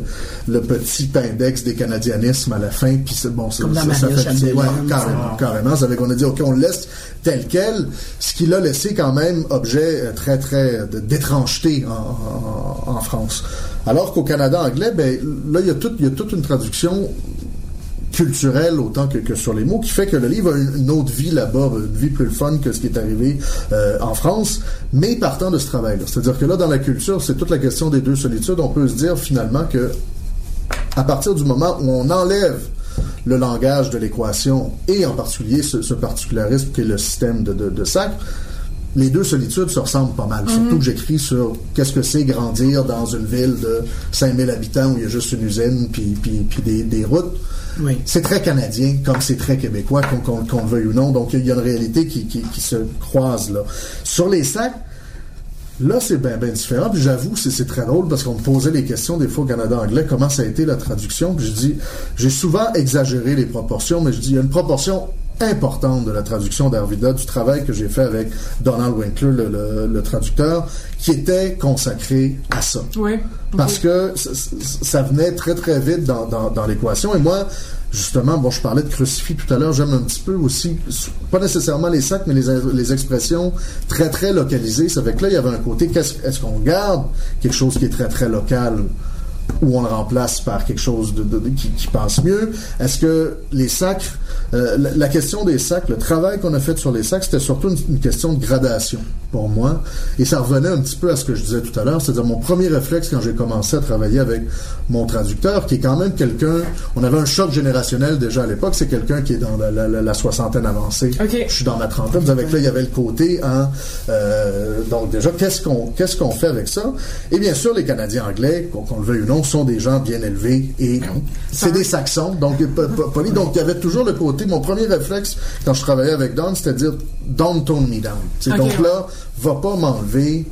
Speaker 4: le petit index des canadianismes à la fin. Puis c'est bon, ça, ça, ça fait ouais, carrément, carrément. Ça qu'on a dit, ok, on le laisse tel quel, ce qui l'a laissé quand même objet euh, très très d'étrangeté en, en, en, France. Alors qu'au Canada anglais, ben là il y a toute il y a toute une traduction culturel autant que, sur les mots, qui fait que le livre a une, autre vie là-bas, une vie plus fun que ce qui est arrivé euh, en France, mais partant de ce travail-là. C'est-à-dire que là, dans la culture, c'est toute la question des deux solitudes. On peut se dire finalement que à partir du moment où on enlève le langage de l'équation et en particulier ce, ce, particularisme qui est le système de, de, de sacre, les deux solitudes se ressemblent pas mal. Surtout que j'écris sur qu'est-ce que c'est grandir dans une ville de 5000 habitants où il y a juste une usine puis, puis, puis des, des routes. C'est très canadien, comme c'est très québécois, qu'on le veuille ou non. Donc, il y a une réalité qui, se croise là. Sur les sacs, Là, c'est bien ben différent. Puis j'avoue, c'est très drôle parce qu'on me posait les questions des fois au Canada anglais, comment ça a été la traduction? Puis je dis, j'ai souvent exagéré les proportions, mais je dis, il y a une proportion importante de la traduction d'Arvida, du travail que j'ai fait avec Donald Winkler, le, traducteur, qui était consacré à ça.
Speaker 3: Oui.
Speaker 4: Parce que ça venait très, très vite dans, dans, l'équation. Et moi, justement, bon, je parlais de crucifix tout à l'heure, j'aime un petit peu aussi, pas nécessairement les sacs, mais les, les expressions très, très localisées. C'est avec là, il y avait un côté, est-ce qu'on garde quelque chose qui est très, très local? Ou on le remplace par quelque chose de, qui, qui, passe mieux? Est-ce que les sacres, euh, la, question des sacs, le travail qu'on a fait sur les sacs, c'était surtout une, question de gradation pour moi. Et ça revenait un petit peu à ce que je disais tout à l'heure, c'est-à-dire mon premier réflexe quand j'ai commencé à travailler avec mon traducteur, qui est quand même quelqu'un, on avait un choc générationnel déjà à l'époque, c'est quelqu'un qui est dans la, soixantaine avancée. Je suis dans ma trentaine, avec là, il y avait le côté, hein, euh, donc déjà, qu'est-ce qu'on qu'est-ce qu'on fait avec ça? Et bien sûr, les Canadiens anglais, qu'on le veuille ou non, sont des gens bien élevés et c'est des Saxons, donc polis. Donc il y avait toujours le côté. Mon premier réflexe quand je travaillais avec Don, c'était de dire Don't tone me down. Donc là, va pas m'enlever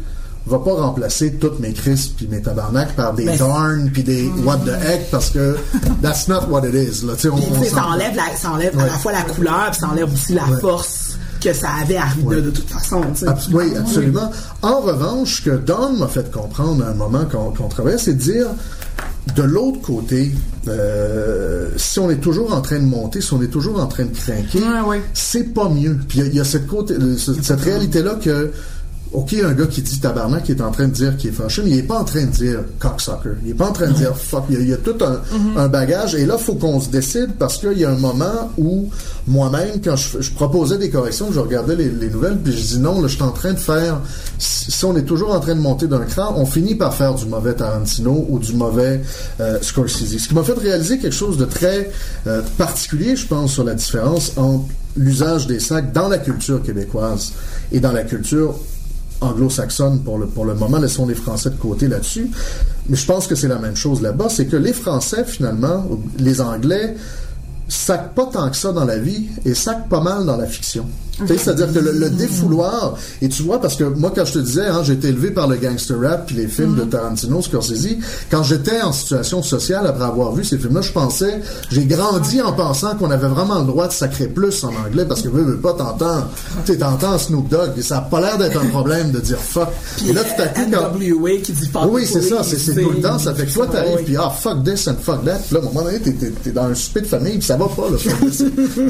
Speaker 4: va pas remplacer toutes mes crisps puis mes tabarnaks par des ben, darn puis des what the heck parce que that's not what it is là,
Speaker 5: on, on ça enlève, la, ça enlève à la fois la couleur puis ça enlève aussi la force que ça avait arrivé de, toute façon.
Speaker 4: oui, absolument. En revanche, ce que Don m'a fait comprendre à un moment qu'on travaillait, c'est de dire de l'autre côté, euh, si on est toujours en train de monter, si on est toujours en train de craquer, c'est pas mieux. Puis il y, a cette côté, cette réalité là que OK, un gars qui dit tabarnak, qui est en train de dire qu'il est fâché, mais il est pas en train de dire cocksucker. Il est pas en train de dire fuck. Il y a, tout un, bagage. Et là, faut qu'on se décide parce qu'il y a un moment où moi-même, quand je, proposais des corrections, je regardais les, nouvelles, puis je dis non, là, je suis en train de faire. Si on est toujours en train de monter d'un cran, on finit par faire du mauvais Tarantino ou du mauvais euh, Scorsese. Ce qui m'a fait réaliser quelque chose de très euh, particulier, je pense, sur la différence entre l'usage des sacs dans la culture québécoise et dans la culture anglo-saxonne pour le, moment. Laissons les Français de côté là-dessus. Mais je pense que c'est la même chose là-bas. C'est que les Français, finalement, les Anglais, sacent pas tant que ça dans la vie et sacent pas mal dans la fiction. C'est-à-dire que le, défouloir, et tu vois, parce que moi, quand je te disais, hein, j'ai été élevé par le gangster rap puis les films de mm. Tarantino, Scorsese, quand j'étais en situation sociale après avoir vu ces films-là, je pensais, j'ai grandi en pensant qu'on avait vraiment le droit de sacrer plus en anglais, parce que veux, veux pas, t'entends, tu t'entends Snoop Dogg, et ça a pas l'air d'être un problème de dire fuck.
Speaker 5: et là, tout à coup, quand... qui dit fuck.
Speaker 4: Oui, c'est ça, c'est tout le temps, ça fait que toi, t'arrives, puis ah, fuck this and fuck that, puis là, à un moment donné, t'es dans un souper de famille, puis ça va pas, là.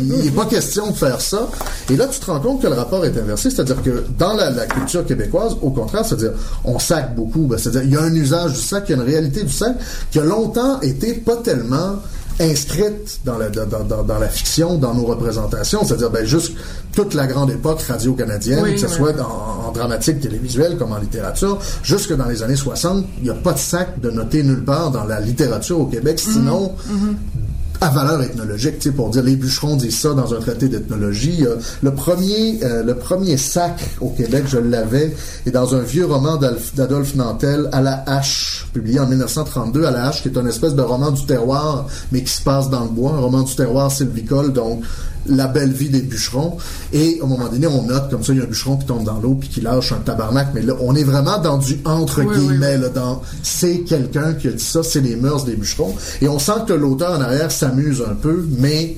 Speaker 4: Il n'est pas question de faire ça. Et là, tu te rends compte que le rapport est inversé, c'est-à-dire que dans la, culture québécoise, au contraire, c'est-à-dire on sac beaucoup, ben, c'est-à-dire il y a un usage du sac, il y a une réalité du sac qui a longtemps été pas tellement inscrite dans la, dans, la fiction, dans nos représentations, c'est-à-dire ben, juste toute la grande époque radio-canadienne, que ce soit en, dramatique télévisuel comme en littérature, jusque dans les années 60, il n'y a pas de sac de noter nulle part dans la littérature au Québec, sinon mm-hmm. Mm-hmm à valeur ethnologique, tu sais, pour dire les bûcherons disent ça dans un traité d'ethnologie. Euh, le premier, euh, le premier sac au Québec, je l'avais, est dans un vieux roman d'Adolphe Nantel, à la hache, publié en 1932, à la hache, qui est une espèce de roman du terroir, mais qui se passe dans le bois, un roman du terroir sylvicole, donc la belle vie des bûcherons. Et au moment donné, on note comme ça, il y a un bûcheron qui tombe dans l'eau puis qui lâche un tabarnak. Mais là, on est vraiment dans du entre guillemets, Là, dans c'est quelqu'un qui a dit ça, c'est les mœurs des bûcherons. Et on sent que l'auteur en arrière s'amuse un peu, mais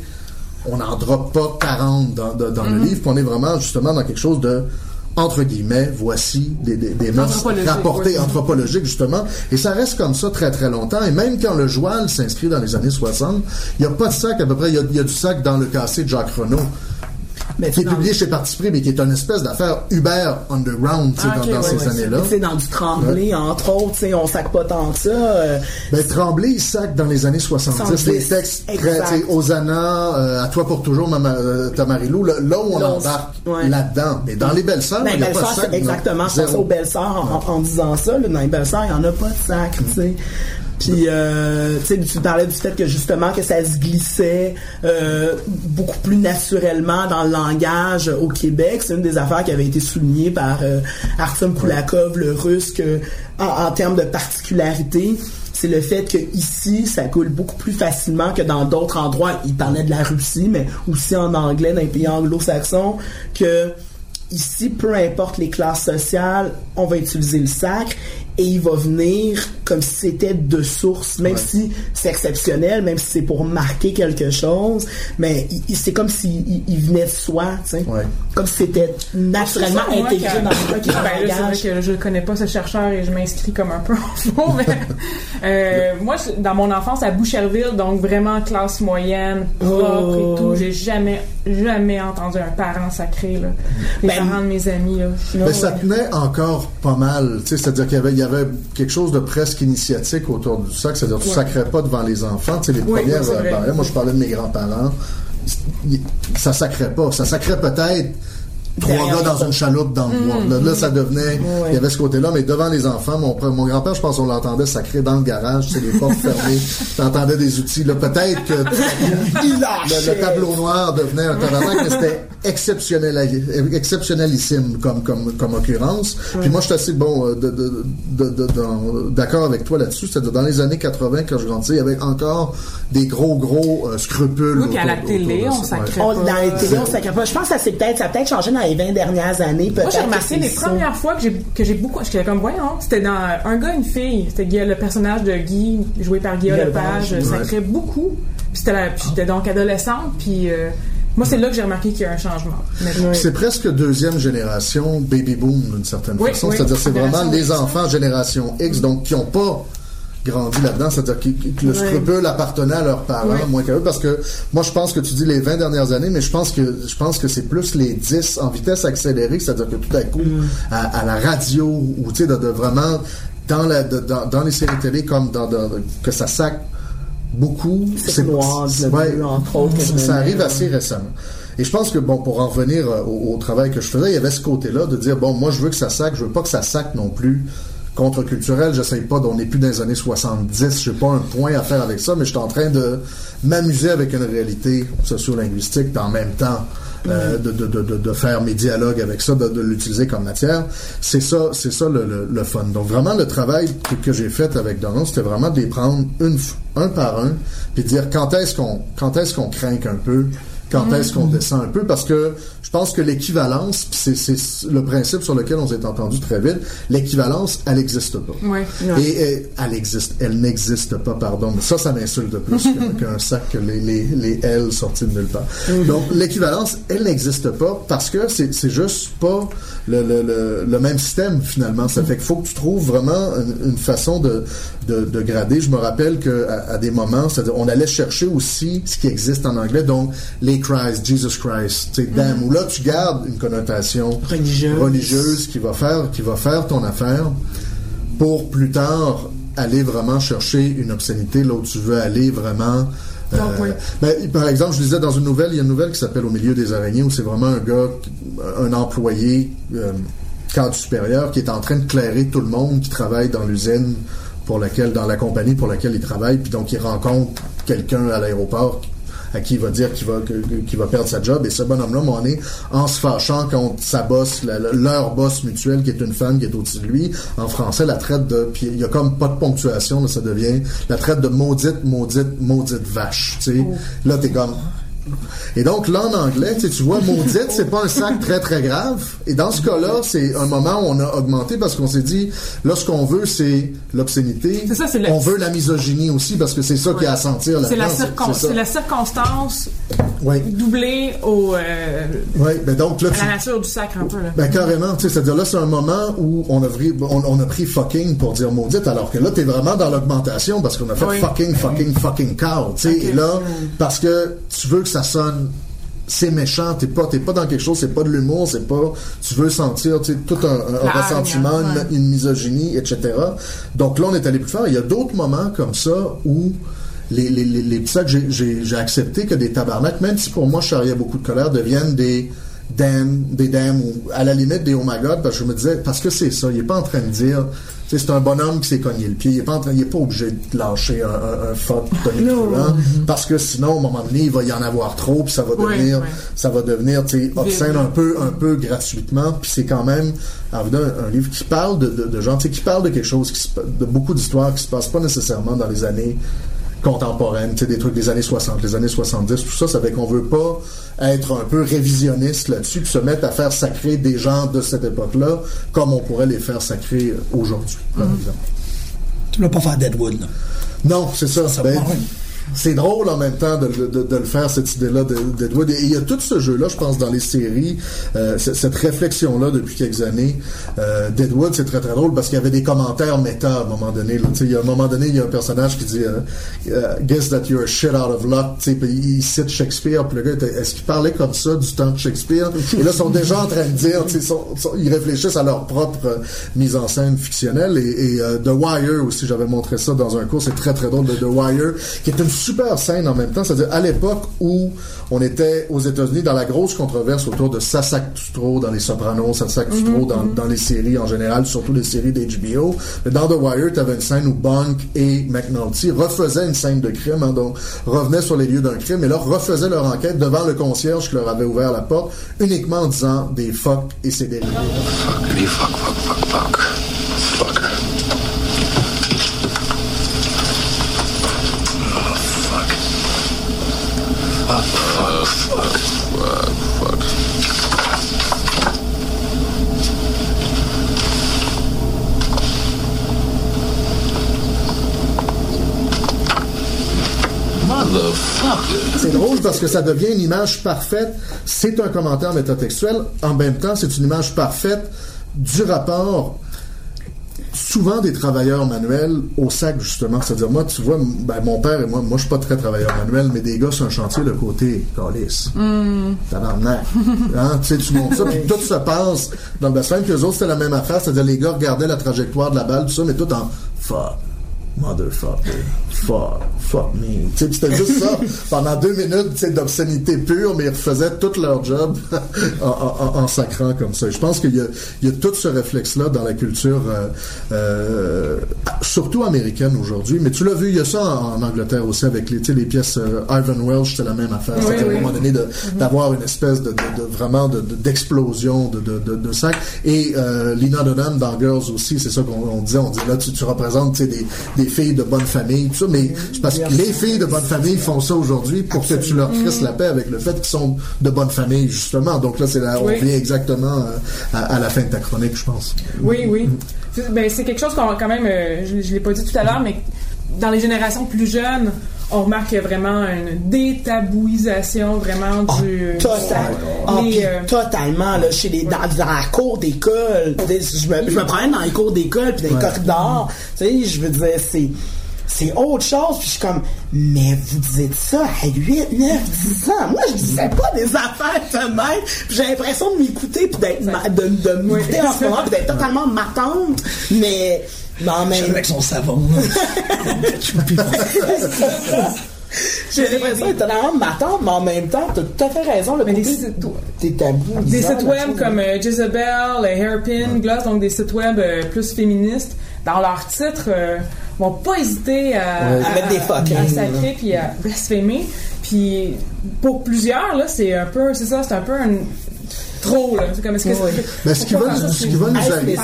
Speaker 4: on n'en drop pas 40 dans, le mm-hmm. livre. Puis on est vraiment justement dans quelque chose de entre guillemets, voici des, des, des mœurs rapportées anthropologiques, justement. Et ça reste comme ça très, très longtemps. Et même quand le joual s'inscrit dans les années 60, il n'y a pas de sac à peu près. Il y, a, du sac dans le cassé de Jacques Renault qui est publié chez Parti pris, mais qui est une espèce d'affaire Uber underground ah, dans, ces années-là.
Speaker 5: C'est dans du Tremblay, entre autres, on sac pas tant que ça. Euh,
Speaker 4: ben, Tremblay, il sac dans les années 70, des textes très, Osana, euh, à toi pour toujours, Mama, euh, Tamarilou, là, où on embarque là-dedans. Mais dans les belles sœurs, ben, il n'y a pas de sac.
Speaker 5: Exactement, je pense aux belles sœurs en, disant ça, dans les belles sœurs, il n'y en a pas de sac, tu sais. Puis, euh, tu parlais du fait que justement que ça se glissait euh, beaucoup plus naturellement dans le langage au Québec. C'est une des affaires qui avait été soulignée par euh, Artem Koulakov, le russe, que, en, termes de particularité, c'est le fait que ici, ça coule beaucoup plus facilement que dans d'autres endroits. Il parlait de la Russie, mais aussi en anglais, dans les pays anglo-saxons, que ici, peu importe les classes sociales, on va utiliser le sac et il va venir comme si c'était de source, même si c'est exceptionnel, même si c'est pour marquer quelque chose, mais c'est comme s'il il venait de soi, tu sais. Comme si c'était naturellement intégré dans le qui
Speaker 3: ben là, C'est vrai que je ne connais pas ce chercheur et je m'inscris comme un peu en mais euh, moi, dans mon enfance à Boucherville, donc vraiment classe moyenne, propre et tout, j'ai jamais, jamais entendu un parent sacré, là. Les ben, parents de mes amis, là.
Speaker 4: Mais ça tenait encore pas mal, tu sais, c'est-à-dire qu'il y avait il y avait quelque chose de presque initiatique autour du sac, c'est-à-dire tu ne sacrais pas devant les enfants. Tu sais, les premières euh, moi je parlais de mes grands-parents, ça sacrait pas. Ça sacrait peut-être trois gars dans une chaloupe dans le bois. Mm. Là, ça devenait, il y avait ce côté-là, mais devant les enfants, mon, mon grand-père, je pense qu'on l'entendait sacré dans le garage, c'est les portes fermées, t'entendais des outils. Là, peut-être que le, tableau noir devenait un tabarnak, mais c'était exceptionnel, exceptionnelissime comme, comme, comme occurrence. Puis moi, je suis assez bon euh, de, d'accord avec toi là-dessus. C'est-à-dire, dans les années 80, quand je grandissais, il y avait encore des gros, gros euh, scrupules.
Speaker 3: Oui, puis à la télé, on.
Speaker 5: Dans la télé, on sacrait pas. Je pense que ça s'est peut-être, ça a peut-être changé dans les 20 dernières années. Moi,
Speaker 3: j'ai remarqué les premières fois que j'ai, que j'ai beaucoup, j'étais comme, voyons, c'était dans Un gars, une fille. C'était le personnage de Guy, joué par Guy Lepage, sacrait beaucoup. Puis j'étais donc adolescente, puis euh, moi, c'est là que j'ai remarqué qu'il y a un changement.
Speaker 4: C'est presque deuxième génération baby boom d'une certaine façon. C'est-à-dire, c'est vraiment les enfants génération X, donc qui n'ont pas grandi là-dedans, c'est-à-dire que, le scrupule appartenait à leurs parents, moins qu'à eux, parce que moi, je pense que tu dis les 20 dernières années, mais je pense que je pense que c'est plus les 10 en vitesse accélérée, c'est-à-dire que tout à coup, mm. à, la radio, ou tu sais, de, vraiment dans, la, dans, dans, les séries télé, comme dans, que ça sac beaucoup.
Speaker 5: C'est noir,
Speaker 4: Ça arrive assez récemment. Et je pense que, bon, pour en revenir euh, au, travail que je faisais, il y avait ce côté-là de dire, bon, moi, je veux que ça sac, je veux pas que ça sac non plus contre-culturel. J'essaye pas, on n'est plus dans les années 70, j'ai pas un point à faire avec ça, mais je suis en train de m'amuser avec une réalité sociolinguistique, en même temps, euh, de, de, de, de, faire mes dialogues avec ça, de, l'utiliser comme matière. C'est ça, c'est ça le, le, fun. Donc vraiment le travail que, que j'ai fait avec Donald, c'était vraiment de les prendre une, un par un, puis dire quand est-ce qu'on quand est-ce qu'on craint un peu, quand mm-hmm. est-ce qu'on descend un peu, parce que je pense que l'équivalence, c'est le principe sur lequel on s'est entendu très vite, l'équivalence, elle n'existe pas. Et, elle existe, elle n'existe pas, pardon. Mais ça, ça m'insulte plus qu'un sac que les, les, les L sortis de nulle part. Mm-hmm. Donc, l'équivalence, elle n'existe pas parce que c'est juste pas le, le, le, même système, finalement. Ça fait qu'il faut que tu trouves vraiment une, façon de, de, de, grader. Je me rappelle qu'à à des moments, c'est-à-dire, on allait chercher aussi ce qui existe en anglais, donc les Christ, Jesus Christ, tu sais, mm-hmm. ou là, tu gardes une connotation religieuse, qui va faire qui va faire ton affaire pour plus tard aller vraiment chercher une obscénité là où tu veux aller vraiment euh, ben, par exemple, je disais dans une nouvelle, il y a une nouvelle qui s'appelle Au milieu des araignées où c'est vraiment un gars, un employé euh, cadre supérieur qui est en train de clairer tout le monde qui travaille dans l'usine pour laquelle, dans la compagnie pour laquelle il travaille, puis donc il rencontre quelqu'un à l'aéroport à qui il va dire qu'il va, qu'il va perdre sa job. Et ce bonhomme-là, on est en se fâchant contre sa boss, leur boss mutuelle, qui est une femme qui est au-dessus de lui. En français, la traite de, puis il y a comme pas de ponctuation, ça devient la traite de maudite, maudite, maudite vache. Tu sais, oh. là t'es comme et donc, là, en anglais, tu vois, maudite, c'est pas un sac très, très grave. Et dans ce cas-là, c'est un moment où on a augmenté parce qu'on s'est dit, là, ce qu'on veut, c'est l'obscénité.
Speaker 3: C'est ça, c'est
Speaker 4: On veut la misogynie aussi parce que c'est ça qui a à sentir
Speaker 3: C'est la, c'est la circonstance doublée au, euh,
Speaker 4: ben donc, là,
Speaker 3: à la nature du sac un peu. Là.
Speaker 4: Ben, carrément, tu sais, c'est-à-dire là, c'est un moment où on a, pris, on, a pris fucking pour dire maudite, alors que là, t'es vraiment dans l'augmentation parce qu'on a fait fucking, fucking, fucking cow, tu sais. Et là, parce que tu veux que ça sonne c'est méchant, t'es pas, pas dans quelque chose, c'est pas de l'humour, c'est pas, tu veux sentir, tout un, ressentiment, une, misogynie, etc. Donc là, on est allé plus fort. Il y a d'autres moments comme ça où les, les, les, sacs, j'ai accepté que des tabarnaks, même si pour moi, je charriais beaucoup de colère, deviennent des damn, des damn, ou à la limite des oh my god, parce que je me disais, parce que c'est ça, il est pas en train de dire, c'est un bonhomme qui s'est cogné le pied. Il est pas, il est pas obligé de lâcher un, un, un fuck parce que sinon, à un moment donné, il va y en avoir trop, puis ça va devenir, ça va devenir, tu obscène un peu, un peu gratuitement. Puis c'est quand même, un, un, livre qui parle de, de, de gens, qui parle de quelque chose, qui de beaucoup d'histoires qui se passent pas nécessairement dans les années contemporaines, des trucs des années 60, les années 70, tout ça, ça fait qu'on veut pas être un peu révisionniste là-dessus, puis se mettre à faire sacrer des gens de cette époque-là, comme on pourrait les faire sacrer aujourd'hui, par mm-hmm. exemple.
Speaker 6: Tu ne vas pas faire Deadwood, là.
Speaker 4: Non, c'est ça. ça ben, c'est drôle en même temps de, de, de le faire, cette idée-là d'Edward. Et il y a tout ce jeu-là, je pense, dans les séries, euh, cette réflexion-là depuis quelques années. Euh, c'est très très drôle parce qu'il y avait des commentaires méta à un moment donné. Là. Il y a un moment donné, il y a un personnage qui dit euh, euh Guess that you're shit out of luck. Il cite Shakespeare. Puis le gars, est-ce qu'il parlait comme ça du temps de Shakespeare? Et là, ils sont déjà en train de dire, ils réfléchissent à leur propre mise en scène fictionnelle. Et, et The Wire aussi, j'avais montré ça dans un cours, c'est très très drôle de The Wire, qui est une super scène en même temps. C'est-à-dire, à, l'époque où on était aux États-Unis dans la grosse controverse autour de Sasak Tutro dans les Sopranos, Sasak Tutro dans, dans, les séries en général, surtout les séries d'HBO. Dans The Wire, tu avais une scène où Bunk et McNulty refaisaient une scène de crime, hein, donc revenaient sur les lieux d'un crime et là refaisaient leur enquête devant le concierge qui leur avait ouvert la porte, uniquement en disant des fuck et c'est des Fuck, fuck, fuck, fuck, fuck. C'est drôle parce que ça devient une image parfaite. C'est un commentaire métatextuel. En même temps, c'est une image parfaite du rapport souvent des travailleurs manuels au sac, justement. C'est-à-dire, moi, tu vois, ben, mon père et moi, moi, je suis pas très travailleur manuel, mais des gars sur un chantier, le côté calice. Mm. Tabarnak. hein? Tu sais, tu montes ça, puis tout se passe dans le bassin, puis eux autres, c'était la même affaire. C'est-à-dire, les gars regardaient la trajectoire de la balle, tout ça, mais tout en fuck motherfucker, fuck, fuck me. C'était juste ça pendant deux minutes d'obscénité pure, mais ils refaisaient tout leur job en, sacrant comme ça. je pense qu'il y, y, a tout ce réflexe-là dans la culture, euh, euh, surtout américaine aujourd'hui. Mais tu l'as vu, il y a ça en, Angleterre aussi avec les, les pièces euh, Ivan Welsh, c'était la même affaire. C'était à un moment donné mm-hmm. d'avoir une espèce de, de, vraiment d'explosion de, de, sac. Et Lina Dunham dans Girls aussi, c'est ça qu'on disait. On dit là, tu, tu représentes des, des filles de bonne famille, tout ça, mais c'est parce que les filles de bonne famille font ça aujourd'hui pour que tu leur crisses la paix avec le fait qu'ils sont de bonne famille, justement. Donc là, c'est là, on vient exactement euh, à, la fin de ta chronique, je pense.
Speaker 3: Oui, oui. Ben, c'est quelque chose qu'on quand même, euh, je, ne l'ai pas dit tout à l'heure, mais dans les générations plus jeunes, on remarque vraiment une détabouisation vraiment
Speaker 5: ah,
Speaker 3: du
Speaker 5: total, ah, euh, totalement là chez les dans, la cour d'école je me, je me promène dans les cours d'école puis dans les corridors tu sais je veux dire c'est c'est autre chose. Puis je suis comme, mais vous dites ça à 8, 9, 10 ans. Moi, je disais pas des affaires de même. J'ai l'impression de m'écouter puis d'être, de, de m'écouter en ce moment puis d'être totalement matante. Mais, non, mais.
Speaker 6: avec son savon.
Speaker 5: J'ai l'impression d'être totalement matante, mais en même temps, t'as tout à fait raison. Le mais des sites, des tabous.
Speaker 3: Des sites web comme euh, Jezebel, Hairpin, Gloss, donc des sites web euh, plus féministes, dans leurs titres, euh, vont pas hésiter à,
Speaker 5: mettre des fuck,
Speaker 3: à, sacrer puis à blasphémer. Puis pour plusieurs, là, c'est un peu, c'est ça, c'est un peu un, trop là. C'est comme est-ce que
Speaker 4: ben, ce qui va, ce qui va nous arriver,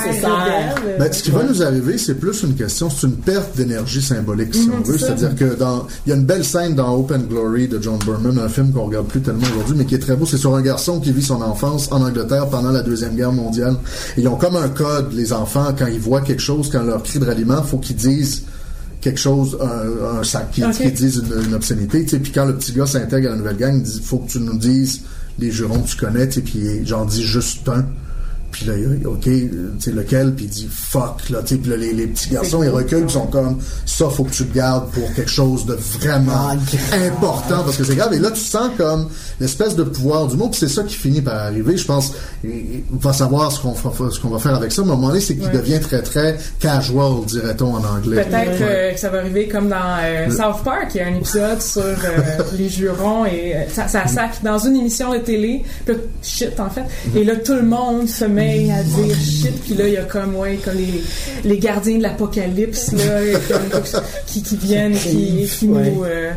Speaker 4: ben, ce qui va nous arriver, c'est plus une question, c'est une perte d'énergie symbolique si on mhm, veut. C'est-à-dire que dans, il y a une belle scène dans Open Glory de John Berman, un film qu'on regarde plus tellement aujourd'hui, mais qui est très beau. C'est sur un garçon qui vit son enfance en Angleterre pendant la deuxième guerre mondiale. ils ont comme un code, les enfants, quand ils voient quelque chose, quand leur cri de ralliement, faut qu'ils disent quelque chose, un, sac, qui, disent une, obscénité. Puis quand le petit gars s'intègre à la nouvelle gang, il dit faut que tu nous dises les jurons que tu connais, puis j'en dis juste un. Puis là, OK, tu sais, lequel? Puis il dit fuck, là, tu sais, puis les, les, petits garçons, ils reculent, ils sont comme ça, faut que tu le gardes pour quelque chose de vraiment ah, important, parce que c'est grave. Et là, tu sens comme l'espèce de pouvoir du mot, puis c'est ça qui finit par arriver. Je pense, on va savoir ce qu'on ce qu'on va faire avec ça, mais à un moment donné, c'est qu'il devient très, très casual, dirait-on en anglais.
Speaker 3: Peut-être euh, que ça va arriver comme dans euh, South Park, il y a un épisode sur euh, les jurons, et ça, ça sac dans une émission de télé, puis shit, en fait, et là, tout le monde se met à dire shit, puis là, il y a comme, ouais, comme les, les gardiens de l'apocalypse, là, qui, qui viennent, qui, qui nous. Euh,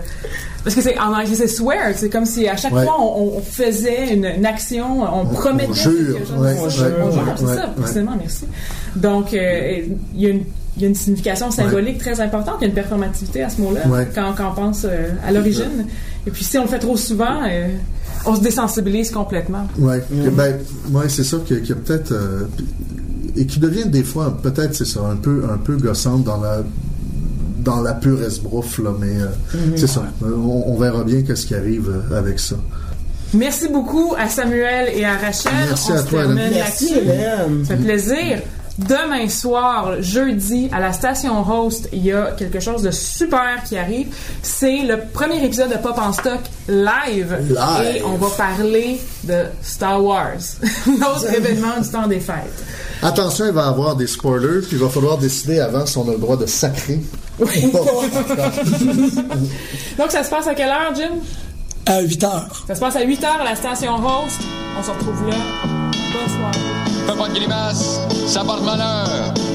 Speaker 3: parce que c'est en anglais c'est swear, c'est comme si à chaque fois on, faisait une, action, on promettait on
Speaker 4: jure, quelque chose, on
Speaker 3: jure, c'est ça, précisément, merci. Donc euh, il y a une il y a une signification symbolique très importante, il y a une performativité à ce mot-là quand, quand, on pense euh, à l'origine. Et puis si on le fait trop souvent, on se désensibilise complètement.
Speaker 4: Oui, ben, ouais, c'est ça qu'il y a, peut-être euh, et qui devient des fois peut-être c'est ça un peu un peu gossante dans la dans la pure esbrouffe là, mais euh, mhm. c'est ça. On, verra bien qu'est-ce qui arrive euh, avec ça.
Speaker 3: Merci beaucoup à Samuel et à Rachel.
Speaker 4: Merci à toi,
Speaker 5: Merci, Hélène.
Speaker 3: Ça fait plaisir. Demain soir, jeudi, à la station Host, il y a quelque chose de super qui arrive. C'est le premier épisode de Pop en Stock live. Et on va parler de Star Wars, notre événement du temps des fêtes.
Speaker 4: Attention, il va y avoir des spoilers, puis il va falloir décider avant si on a le droit de sacrer. Oui.
Speaker 3: Donc, ça se passe à quelle heure, Jim?
Speaker 6: À 8 heures.
Speaker 3: Ça se passe à 8 heures à la station Host. On se retrouve là. Bonne soirée.
Speaker 7: Fais pas de grimace, ça porte malheur.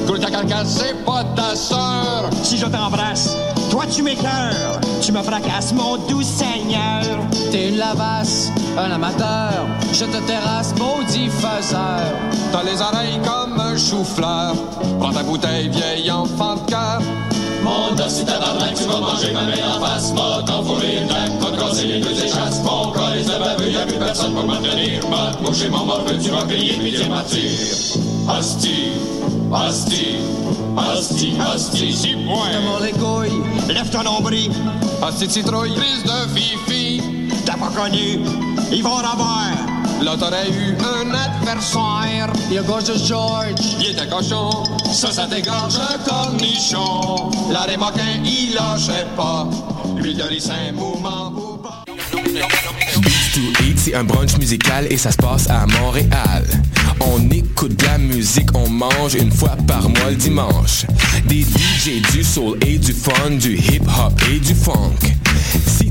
Speaker 7: Coule ta carcasse, c'est pas ta sœur.
Speaker 8: Si je t'embrasse, toi tu m'écœures. Tu me fracasses, mon doux Seigneur.
Speaker 9: T'es une lavasse, un amateur. Je te terrasse, maudit faiseur.
Speaker 7: T'as les oreilles comme un chou-fleur. Prends ta bouteille, vieille enfant de cœur.
Speaker 10: Mon dos, si tabarnak, tu vas manger ma main en face. M'a t'enfourrer une lac, m'a casser les deux échasses. Mon corps est baveux, y'a plus personne pour m'en tenir. M'a moucher mon morveux, tu vas payer, ma tire? Hostie, hostie, hostie, hostie, si point.
Speaker 9: Comment les couilles,
Speaker 8: lève ton nombril.
Speaker 7: Hostie de citrouille, prise de fifi.
Speaker 8: T'as pas connu, ils vont en avoir.
Speaker 9: Là, t'aurais eu un adversaire. Il a de George. Il était cochon. Ça, ça dégorge un cornichon. La remoquin, il lâchait pas. Lui, de un mouvement ou pas.
Speaker 11: To Eat, c'est un brunch musical et ça se passe à Montréal. On écoute de la musique, on mange une fois par mois le dimanche. Des DJ, du soul et du fun, du hip hop et du funk. Si